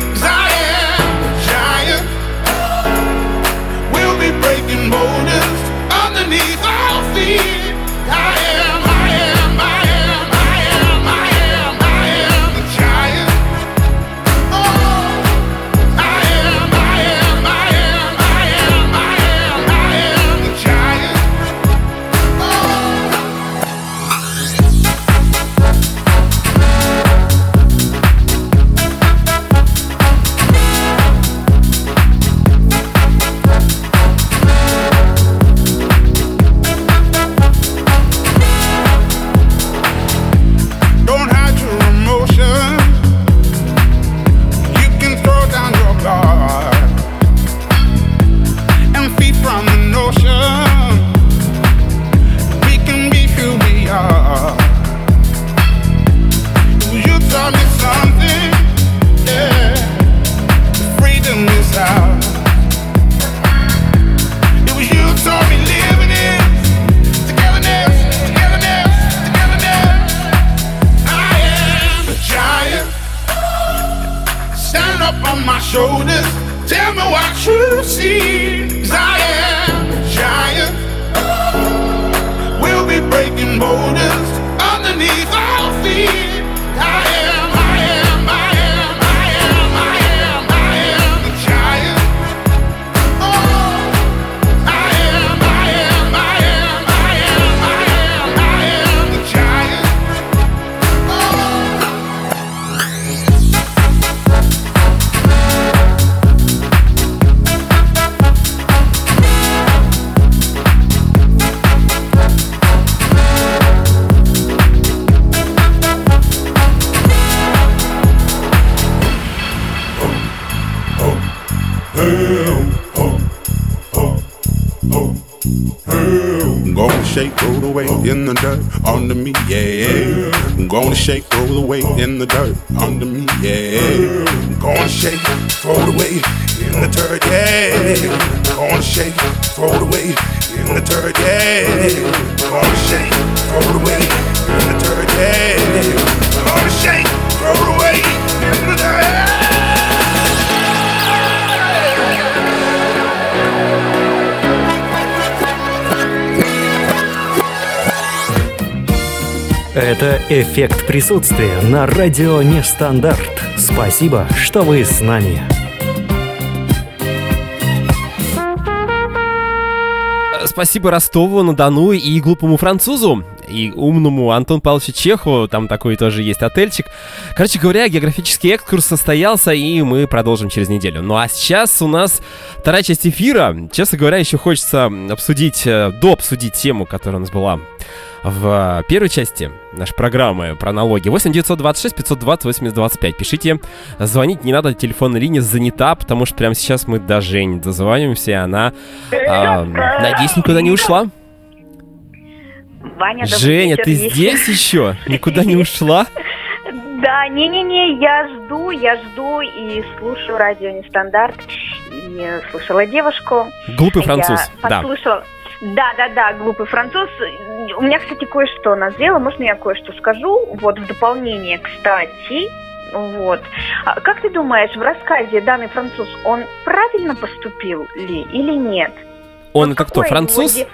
Away in the dirt under me, yeah. Gonna shake, throw it away in the dirt, yeah. Gonna shake, throw it away in the dirt, yeah. Gonna shake, throw it away in the dirt, yeah. Gonna shake, throw it away in the dirt. Это «Эффект присутствия» на радио Нестандарт. Спасибо, что вы с нами. Спасибо Ростову, на Дону и глупому французу, и умному Антону Павловичу Чехову, там такой тоже есть отельчик. Короче говоря, географический экскурс состоялся, и мы продолжим через неделю. Ну а сейчас у нас вторая часть эфира. Честно говоря, еще хочется обсудить, э, дообсудить тему, которая у нас была в первой части нашей программы про налоги. 8 926 520 8025. Пишите, звонить не надо, телефонная линия занята, потому что прямо сейчас мы до Жени дозваниваемся, и она, а, надеюсь, никуда не ушла. Ваня, Женя, вечер. ты здесь еще? <laughs> Никуда не ушла? Да, не-не-не, я жду, я жду и слушаю радио Нестандарт. И слушала девушку. Глупый француз, Я да. Да, да, да, глупый француз. У меня, кстати, кое-что назрело. Можно я кое-что скажу? Вот в дополнение, кстати. Вот. А Как ты думаешь, в рассказе данный француз, он правильно поступил ли или нет? Он Вот это кто, француз? де-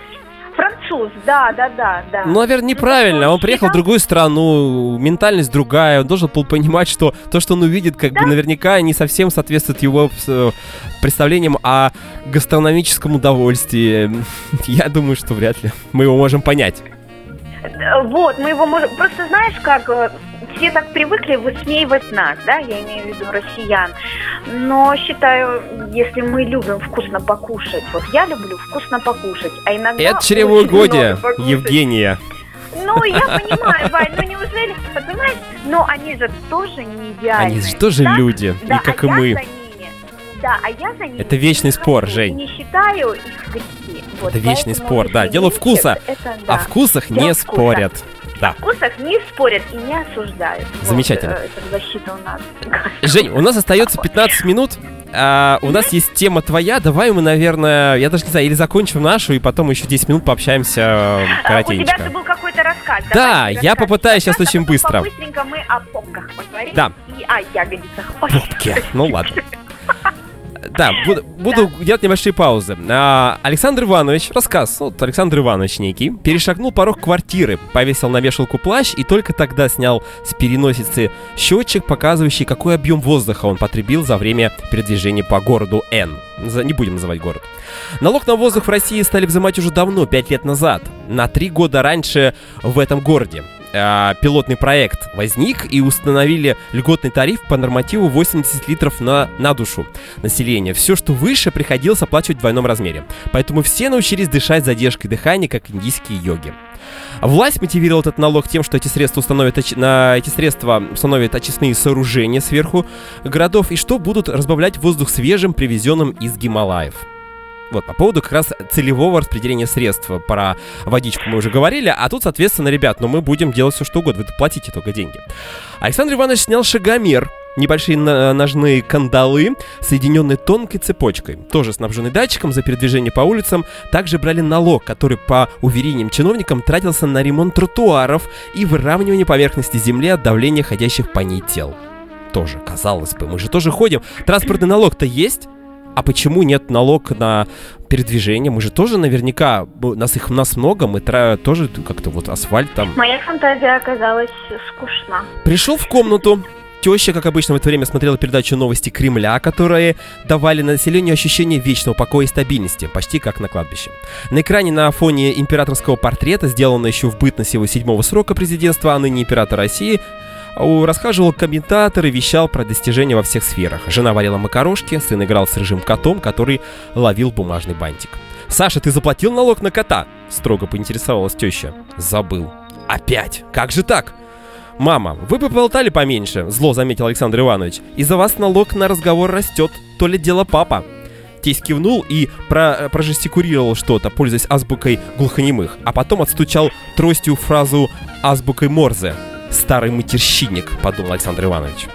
Француз, да, да, да, да. Ну, наверное, неправильно. Он приехал в другую страну, ментальность другая. Он должен был понимать, что то, что он увидит, как бы наверняка не совсем соответствует его э, представлениям о гастрономическом удовольствии. <laughs> Я думаю, что вряд ли. Мы его можем понять. Э, Вот, мы его можем... Просто знаешь, как э, все так привыкли высмеивать нас, да, я имею в виду россиян. Но считаю, если мы любим вкусно покушать, вот я люблю вкусно покушать, а иногда... Это чревоугодие. Евгения. Ну, я понимаю, Вань, ну неужели, понимаешь, но они же тоже не идеальны. Они же тоже да? люди, Да, и как а и мы. ними, да, а я за ними Это вечный спор, Жень. Не считаю их грехи. Вот, Это вечный спор, да. Дело вкуса. это О да. вкусах Дело не вкуса. спорят. Да. Вкусах не спорят и не осуждают. Замечательно. Вот, э, защита у нас. <laughs> Жень, у нас остается 15 минут. А, у нас есть тема твоя. Давай мы, наверное, я даже не знаю, или закончим нашу, и потом еще 10 минут пообщаемся э, А У тебя же был какой-то рассказ. Да, Давайте я рассказ. попытаюсь сейчас очень быстро. Быстренько мы о попках поговорим. Да. И о ягодицах. Попки. Ну ладно. Да, буду, буду делать небольшие паузы. А, Александр Иванович, рассказ, ну, вот Александр Иванович некий, перешагнул порог квартиры, повесил на вешалку плащ и только тогда снял с переносицы счетчик, показывающий, какой объем воздуха он потребил за время передвижения по городу Н. За- Не будем называть город. Налог на воздух в России стали взимать уже давно, 5 лет назад. На 3 года раньше в этом городе. А, пилотный проект возник и установили льготный тариф по нормативу 80 литров на, на душу населения. Все, что выше, приходилось оплачивать в двойном размере. Поэтому все научились дышать задержкой дыхания, как индийские йоги. Власть мотивировала этот налог тем, что эти средства установят на эти средства установят очистные сооружения сверху городов и что будут разбавлять воздух свежим, привезенным из Гималаев. Вот, по поводу как раз целевого распределения средств. Про водичку мы уже говорили, а тут, соответственно, ребят, ну мы будем делать все что угодно, вы платите только деньги. Александр Иванович снял шагомер, небольшие на- ножные кандалы, соединенные тонкой цепочкой, тоже снабженный датчиком за передвижение по улицам. Также брали налог, который, по уверениям чиновникам, тратился на ремонт тротуаров и выравнивание поверхности земли от давления ходящих по ней тел. Тоже, казалось бы, мы же тоже ходим. Транспортный налог-то есть, а почему нет налог на передвижение? Мы же тоже наверняка, нас их нас много, мы тоже как-то вот асфальт там. Моя фантазия оказалась скучна. Пришел в комнату. Теща, как обычно, в это время смотрела передачу «Новости Кремля», которые давали населению ощущение вечного покоя и стабильности, почти как на кладбище. На экране на фоне императорского портрета, сделанного еще в бытность его седьмого срока президентства, а ныне император России, расхаживал комментатор и вещал про достижения во всех сферах. Жена варила макарошки, сын играл с рыжим котом, который ловил бумажный бантик. «Саша, ты заплатил налог на кота?» — строго поинтересовалась теща. «Забыл». «Опять? Как же так?» «Мама, вы бы поболтали поменьше», — зло заметил Александр Иванович. «Из-за вас налог на разговор растет, то ли дело папа». Тесть кивнул и про прожестикулировал что-то, пользуясь азбукой глухонемых, а потом отстучал тростью фразу азбукой Морзе. «Старый матерщинник», — подумал Александр Иванович.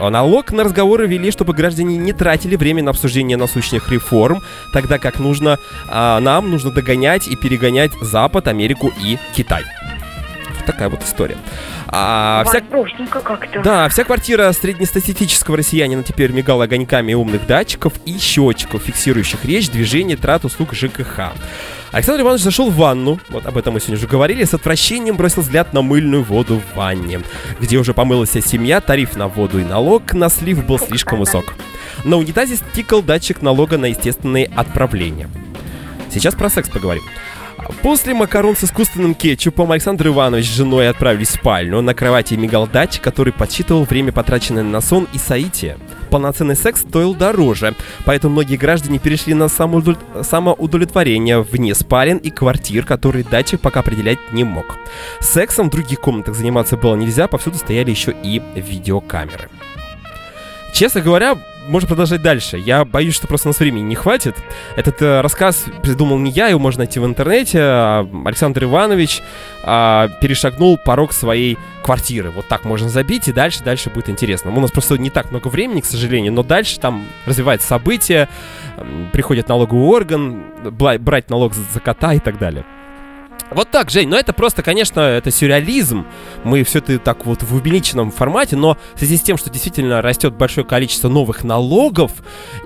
Налог на разговоры вели, чтобы граждане не тратили время на обсуждение насущных реформ, тогда как нужно, а, нам нужно догонять и перегонять Запад, Америку и Китай. Вот такая вот история. А, вся- как-то. да, вся квартира среднестатистического россиянина теперь мигала огоньками умных датчиков и счетчиков, фиксирующих речь, движение, трат услуг ЖКХ. Александр Иванович зашел в ванну, вот об этом мы сегодня уже говорили, с отвращением бросил взгляд на мыльную воду в ванне, где уже помылась вся семья, тариф на воду и налог на слив был слишком высок. На унитазе стикал датчик налога на естественные отправления. Сейчас про секс поговорим. После макарон с искусственным кетчупом Александр Иванович с женой отправились в спальню. На кровати мигал датчик, который подсчитывал время, потраченное на сон и соитие. Полноценный секс стоил дороже, поэтому многие граждане перешли на самоудовлет- самоудовлетворение вне спален и квартир, которые датчик пока определять не мог. Сексом в других комнатах заниматься было нельзя, повсюду стояли еще и видеокамеры. Честно говоря, можно продолжать дальше. Я боюсь, что просто нас времени не хватит. Этот э, рассказ придумал не я, его можно найти в интернете. А Александр Иванович а, перешагнул порог своей квартиры. Вот так можно забить, и дальше, дальше будет интересно. У нас просто не так много времени, к сожалению, но дальше там развивается событие, м, приходит налоговый орган, брать налог за кота и так далее. Вот так, Жень, но это просто, конечно, это сюрреализм. Мы все это так вот в увеличенном формате, но в связи с тем, что действительно растет большое количество новых налогов,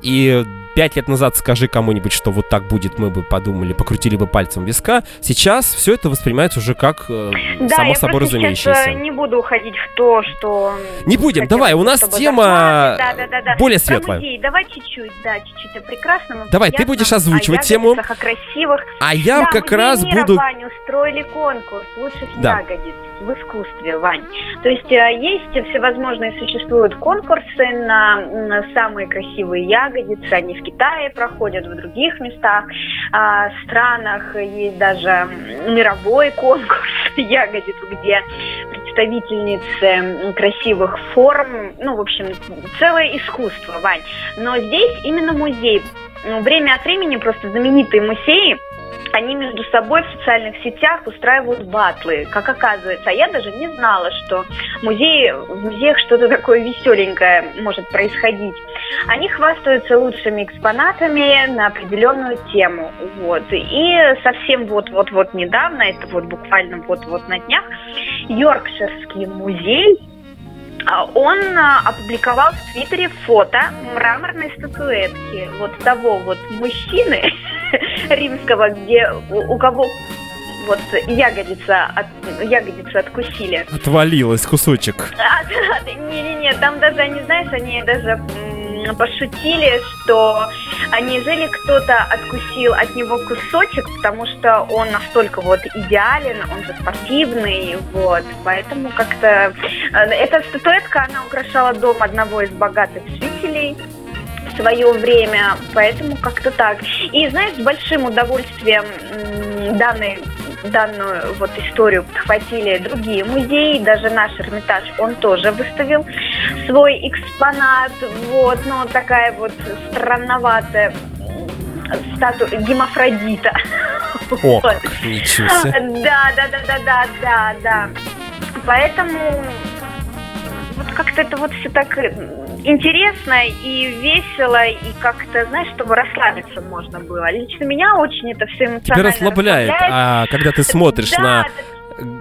и пять лет назад скажи кому-нибудь, что вот так будет, мы бы подумали, покрутили бы пальцем виска. Сейчас все это воспринимается уже как э, Да, само собой сейчас разумеющееся. э, не буду уходить в то, что... Не будем, хотелось давай, у нас тема. Да, да, да, да. более светлая. музей. Давай чуть-чуть, да, чуть-чуть о прекрасном. Давай, ты приятном, будешь о озвучивать тему. ягодицах, О красивых. А я да, как раз буду... Устроили конкурс лучших Да. ягодиц в искусстве, Вань. То есть э, есть всевозможные существуют конкурсы на, самые красивые ягодицы. Они в Китае проходят, в других местах, а, странах. Есть даже мировой конкурс <laughs> ягодиц, где представительницы красивых форм, ну, в общем, целое искусство, Вань. Но здесь именно музей. Время от времени просто знаменитые музеи они между собой в социальных сетях устраивают батлы, как оказывается. А я даже не знала, что музей, в музеях что-то такое веселенькое может происходить. они хвастаются лучшими экспонатами на определенную тему. Вот. И совсем вот-вот-вот недавно, это вот буквально вот-вот на днях, Йоркширский музей он а, опубликовал в Твиттере фото мраморной статуэтки вот того вот мужчины <laughs> римского, где у, у кого вот ягодица, от, ягодицы откусили. Отвалилась кусочек. А, <laughs> не-не-не, там даже, не знаешь, они даже пошутили, что неужели кто-то откусил от него кусочек, потому что он настолько вот идеален, он же спортивный, вот, поэтому как-то... Э, эта статуэтка, она украшала дом одного из богатых жителей, в свое время, поэтому как-то так. И, знаешь, с большим удовольствием данный данную вот историю подхватили другие музеи, даже наш Эрмитаж, он тоже выставил свой экспонат, вот, но такая вот странноватая статуя гемофродита. О, <laughs> вот. ничего себе. <laughs> Да, да, да, да, да, да, да. Поэтому вот как-то это вот все так интересно и весело, и как-то, знаешь, чтобы расслабиться можно было. Лично меня очень это все эмоционально Тебя расслабляет, расслабляет. а когда ты смотришь да, на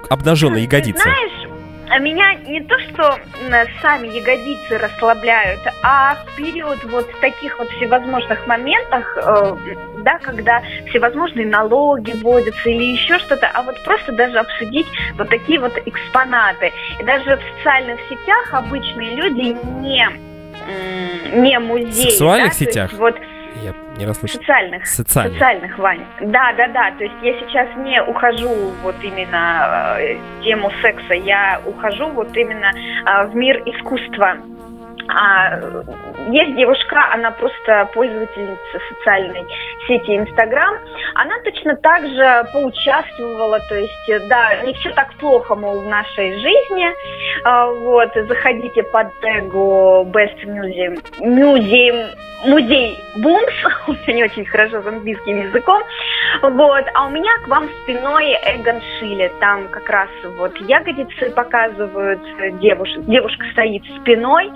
обнаженные ягодицы. Знаешь, а меня не то, что сами ягодицы расслабляют, а в период вот таких вот всевозможных моментах, э, да, когда всевозможные налоги вводятся или еще что-то, а вот просто даже обсудить вот такие вот экспонаты. И даже в социальных сетях обычные люди не не музей. В сексуальных да? сетях? вот я не расслышал. Социальных. Социальных. Социальных, Вань. Да, да, да. То есть я сейчас не ухожу вот именно э, тему секса, я ухожу вот именно э, в мир искусства. А, есть девушка, она просто пользовательница социальной сети Инстаграм. Она точно так же поучаствовала, то есть, да, не все так плохо, мол, в нашей жизни. А, вот, заходите под тегу Best Museum, Museum музей Бумс, у меня не очень хорошо с английским языком, вот, а у меня к вам спиной Эгон Шиле, там как раз вот ягодицы показывают, девушка, девушка стоит спиной,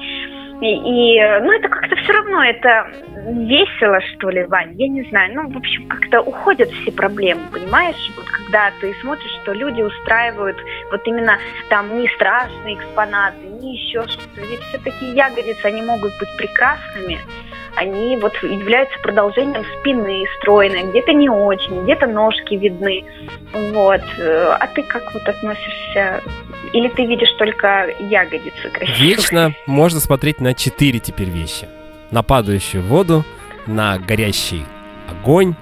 и, ну, это как-то все равно, это весело, что ли, Вань, я не знаю. Ну, в общем, как-то уходят все проблемы, понимаешь? Вот когда ты смотришь, что люди устраивают вот именно там не страшные экспонаты, не еще что-то. Ведь все-таки ягодицы, они могут быть прекрасными, они вот являются продолжением спины стройной, где-то не очень, где-то ножки видны. Вот. А ты как вот относишься? Или ты видишь только ягодицы красивые? Вечно можно смотреть на четыре теперь вещи. На падающую воду, на горящий огонь,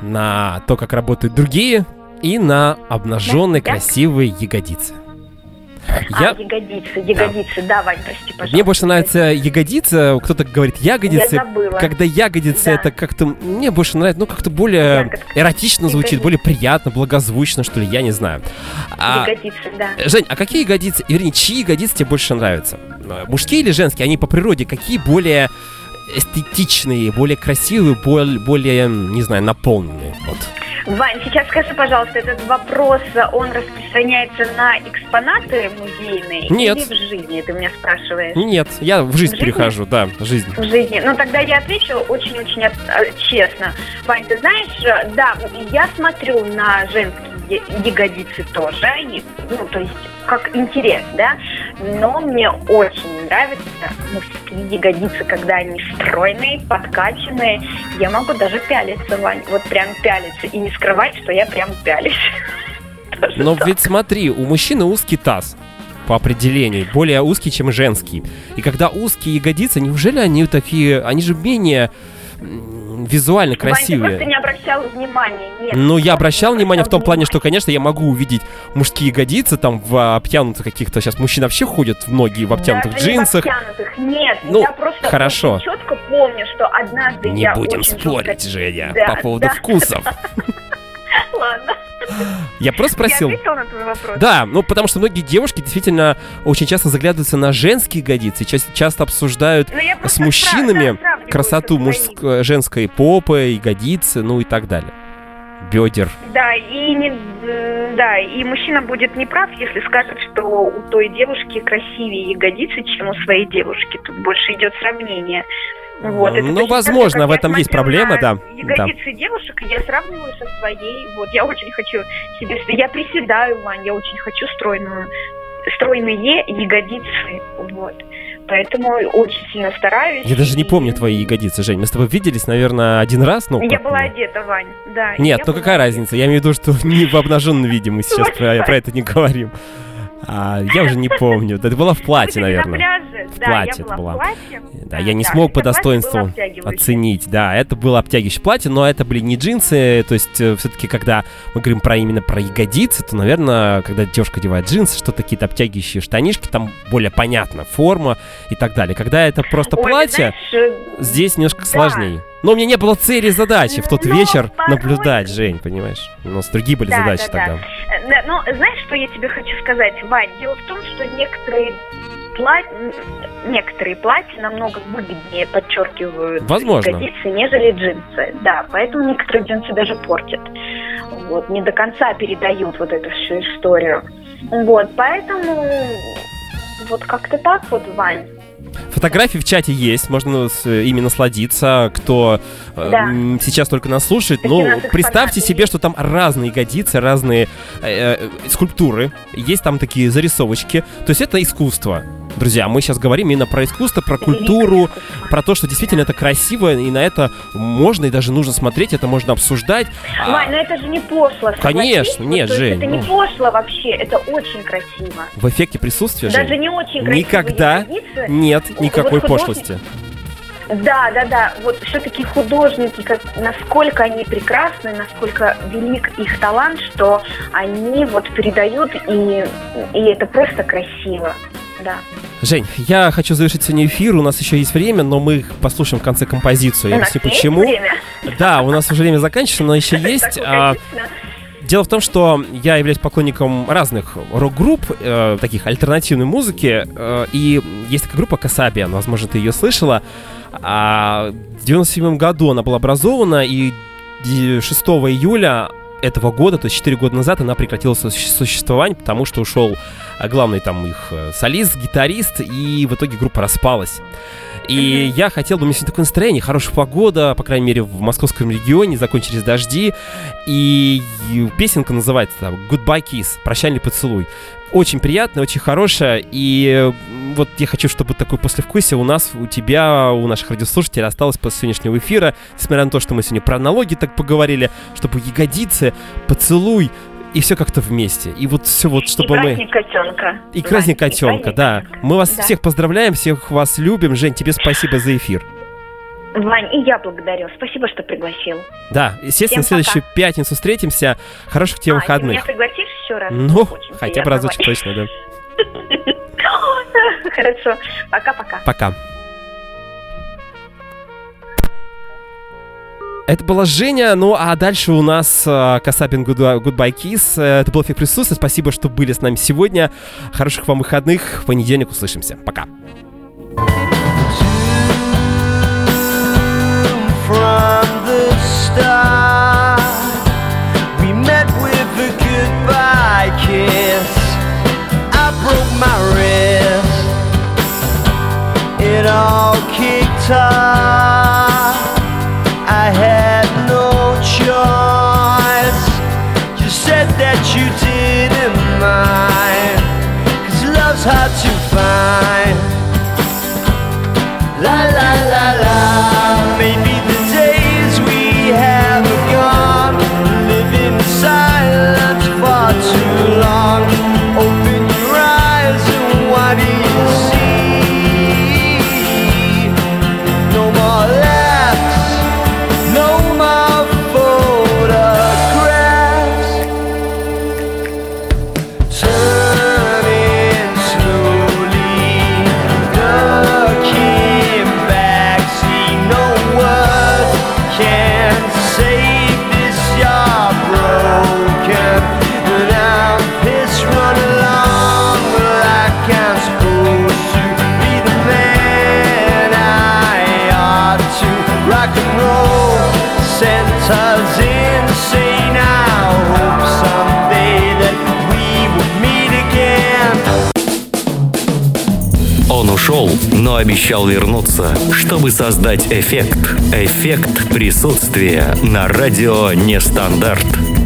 на то, как работают другие, и на обнаженные да, красивые ягодицы. Я... А, ягодицы, ягодицы, да. да, Вань, прости, пожалуйста. Мне больше нравится ягодица, кто-то говорит ягодицы. Я забыла. Когда ягодицы, да. это как-то, мне больше нравится, ну, как-то более Ягодка. эротично звучит, ягодицы. более приятно, благозвучно, что ли, я не знаю. А, ягодицы, да. Жень, а какие ягодицы, вернее, чьи ягодицы тебе больше нравятся? Мужские или женские? Они по природе какие более эстетичные, более красивые, более, более не знаю, наполненные? Вот. Вань, сейчас скажи, пожалуйста, этот вопрос, он распространяется на экспонаты музейные Нет. или в жизни, ты меня спрашиваешь? Нет, я в жизнь в перехожу, да, в жизнь. В жизни. Ну, тогда я отвечу очень-очень честно. Вань, ты знаешь, да, я смотрю на женские ягодицы тоже, ну, то есть как интерес, да, но мне очень нравятся мужские ягодицы, когда они стройные, подкачанные. Я могу даже пялиться, Вань, вот прям пялиться и не скрывать, что я прям пялюсь. <laughs> Но ведь смотри, у мужчины узкий таз по определению, более узкий, чем женский. И когда узкие ягодицы, неужели они такие, они же менее визуально красивые. Вань, ты просто не обращал внимания. Нет, ну, я обращал внимание в том плане, что, конечно, я могу увидеть мужские ягодицы там в обтянутых каких-то... Сейчас мужчины вообще ходят в ноги в обтянутых Даже джинсах. Не в обтянутых, нет. Ну, я просто хорошо. четко помню, что однажды Не я будем спорить, жутко... Женя, да, по поводу да. вкусов. <laughs> <laughs> Я просто спросил. Я ответила на твой вопрос. Да, ну потому что многие девушки действительно очень часто заглядываются на женские ягодицы, часто, часто обсуждают Ну, с мужчинами справ- да, красоту мужской, женской попы, ягодицы, ну и так далее. бедер. Да, и не, да, и мужчина будет неправ, если скажет, что у той девушки красивее ягодицы, чем у своей девушки. Тут больше идет сравнение. Вот, это Ну, так возможно, в этом есть проблема, да, Ягодицы девушек, и я сравниваю со своей. Вот, я очень хочу себе... Я приседаю, Вань, я очень хочу стройную, стройные ягодицы. Вот. Поэтому очень сильно стараюсь. Я даже не помню твои ягодицы, Жень. Мы с тобой виделись, наверное, один раз, ну, Я была бы. одета, Вань, да. Нет, ну была какая разница? Я имею в виду, что <laughs> не в обнаженном виде мы сейчас про, про это не говорим. А, я уже не помню. Да, Это было в платье, наверное. Да, платье я была платье. Да, я не смог по достоинству оценить. Да, это было обтягивающее платье, но это были не джинсы. То есть, все-таки, когда мы говорим про именно про ягодицы, то, наверное, когда девушка одевает джинсы, что-то какие-то обтягивающие штанишки, там более понятно, форма и так далее. Когда это просто Ой, ты платье, знаешь, э, здесь немножко да. сложнее. Но у меня не было цели и задачи в тот Но вечер порой- наблюдать, Жень, понимаешь? У нас другие были Да, задачи да, да. тогда. э, да, ну, знаешь, что я тебе хочу сказать, Вань? Дело в том, что некоторые платья, некоторые платья намного выгоднее подчеркивают Возможно. ягодицы, нежели джинсы. Да, поэтому некоторые джинсы даже портят. Вот, не до конца передают вот эту всю историю. Вот, поэтому вот как-то так вот, Вань. Фотографии в чате есть, можно с- ими насладиться. Кто э, Да. м, сейчас только нас слушает, ну, представьте экспонаты себе, что там разные ягодицы, разные э, э, скульптуры. Есть там такие зарисовочки. То есть это искусство. Друзья, мы сейчас говорим именно про искусство, про культуру, про то, что действительно это красиво, и на это можно и даже нужно смотреть, это можно обсуждать. А, Вань, ну это же не пошло. Конечно, согласись? нет, Вот, Жень, Это не ну. пошло вообще, это очень красиво. в эффекте присутствия, Даже Жень, не очень красивые никогда ягодицы. нет Вот никакой художник- пошлости. Да, да, да. Вот все-таки художники, как, насколько они прекрасны, насколько велик их талант, что они вот передают, и, и это просто красиво. Да. Жень, я хочу завершить сегодня эфир. У нас еще есть время, но мы послушаем в конце композицию. Я нас объясню почему. время? Да, у нас уже время заканчивается, но еще есть. А. Дело в том, что я являюсь поклонником разных рок-групп, э, таких альтернативной музыки, э, и есть такая группа Касабиан, возможно, ты ее слышала. А, в 97 году она была образована, и ди- 6 июля этого года, то есть 4 года назад, она прекратила су- существование, потому что ушел а, главный там их э, солист, гитарист, и в итоге группа распалась. И я хотел бы, у меня сегодня такое настроение, хорошая погода, по крайней мере, в московском регионе, закончились дожди, и песенка называется там «Goodbye Kiss», «Прощальный поцелуй». Очень приятная, очень хорошая, и э, вот я хочу, чтобы такое послевкусие у нас, у тебя, у наших радиослушателей осталось после сегодняшнего эфира, несмотря на то, что мы сегодня про аналогии так поговорили, чтобы ягодицы, поцелуй, и все как-то вместе. И вот все вот, чтобы и мы... котенка. И праздник котенка, да. Мы вас Да. всех поздравляем, всех вас любим. Жень, тебе спасибо за эфир. Вань, и я благодарю. Спасибо, что пригласил. Да, естественно, в Всем пока. следующую пятницу встретимся. Хороших тебе А, ты меня выходных. пригласишь еще раз? Ну, Очень хотя бы разочек Вань. точно, да. <laughs> Хорошо. Пока-пока. Пока. Это была Женя, ну а дальше у нас э, Касабин Goodbye, Kiss. Это был эффект присутствия. Спасибо, что были с нами сегодня. Хороших вам выходных. В понедельник услышимся. Пока. We met with a goodbye kiss. I broke my wrist. It all kicked off. I had no choice. You said that you didn't mind. Cause love's hard to find. La пообещал вернуться, чтобы создать эффект. Эффект присутствия на радио Нестандарт.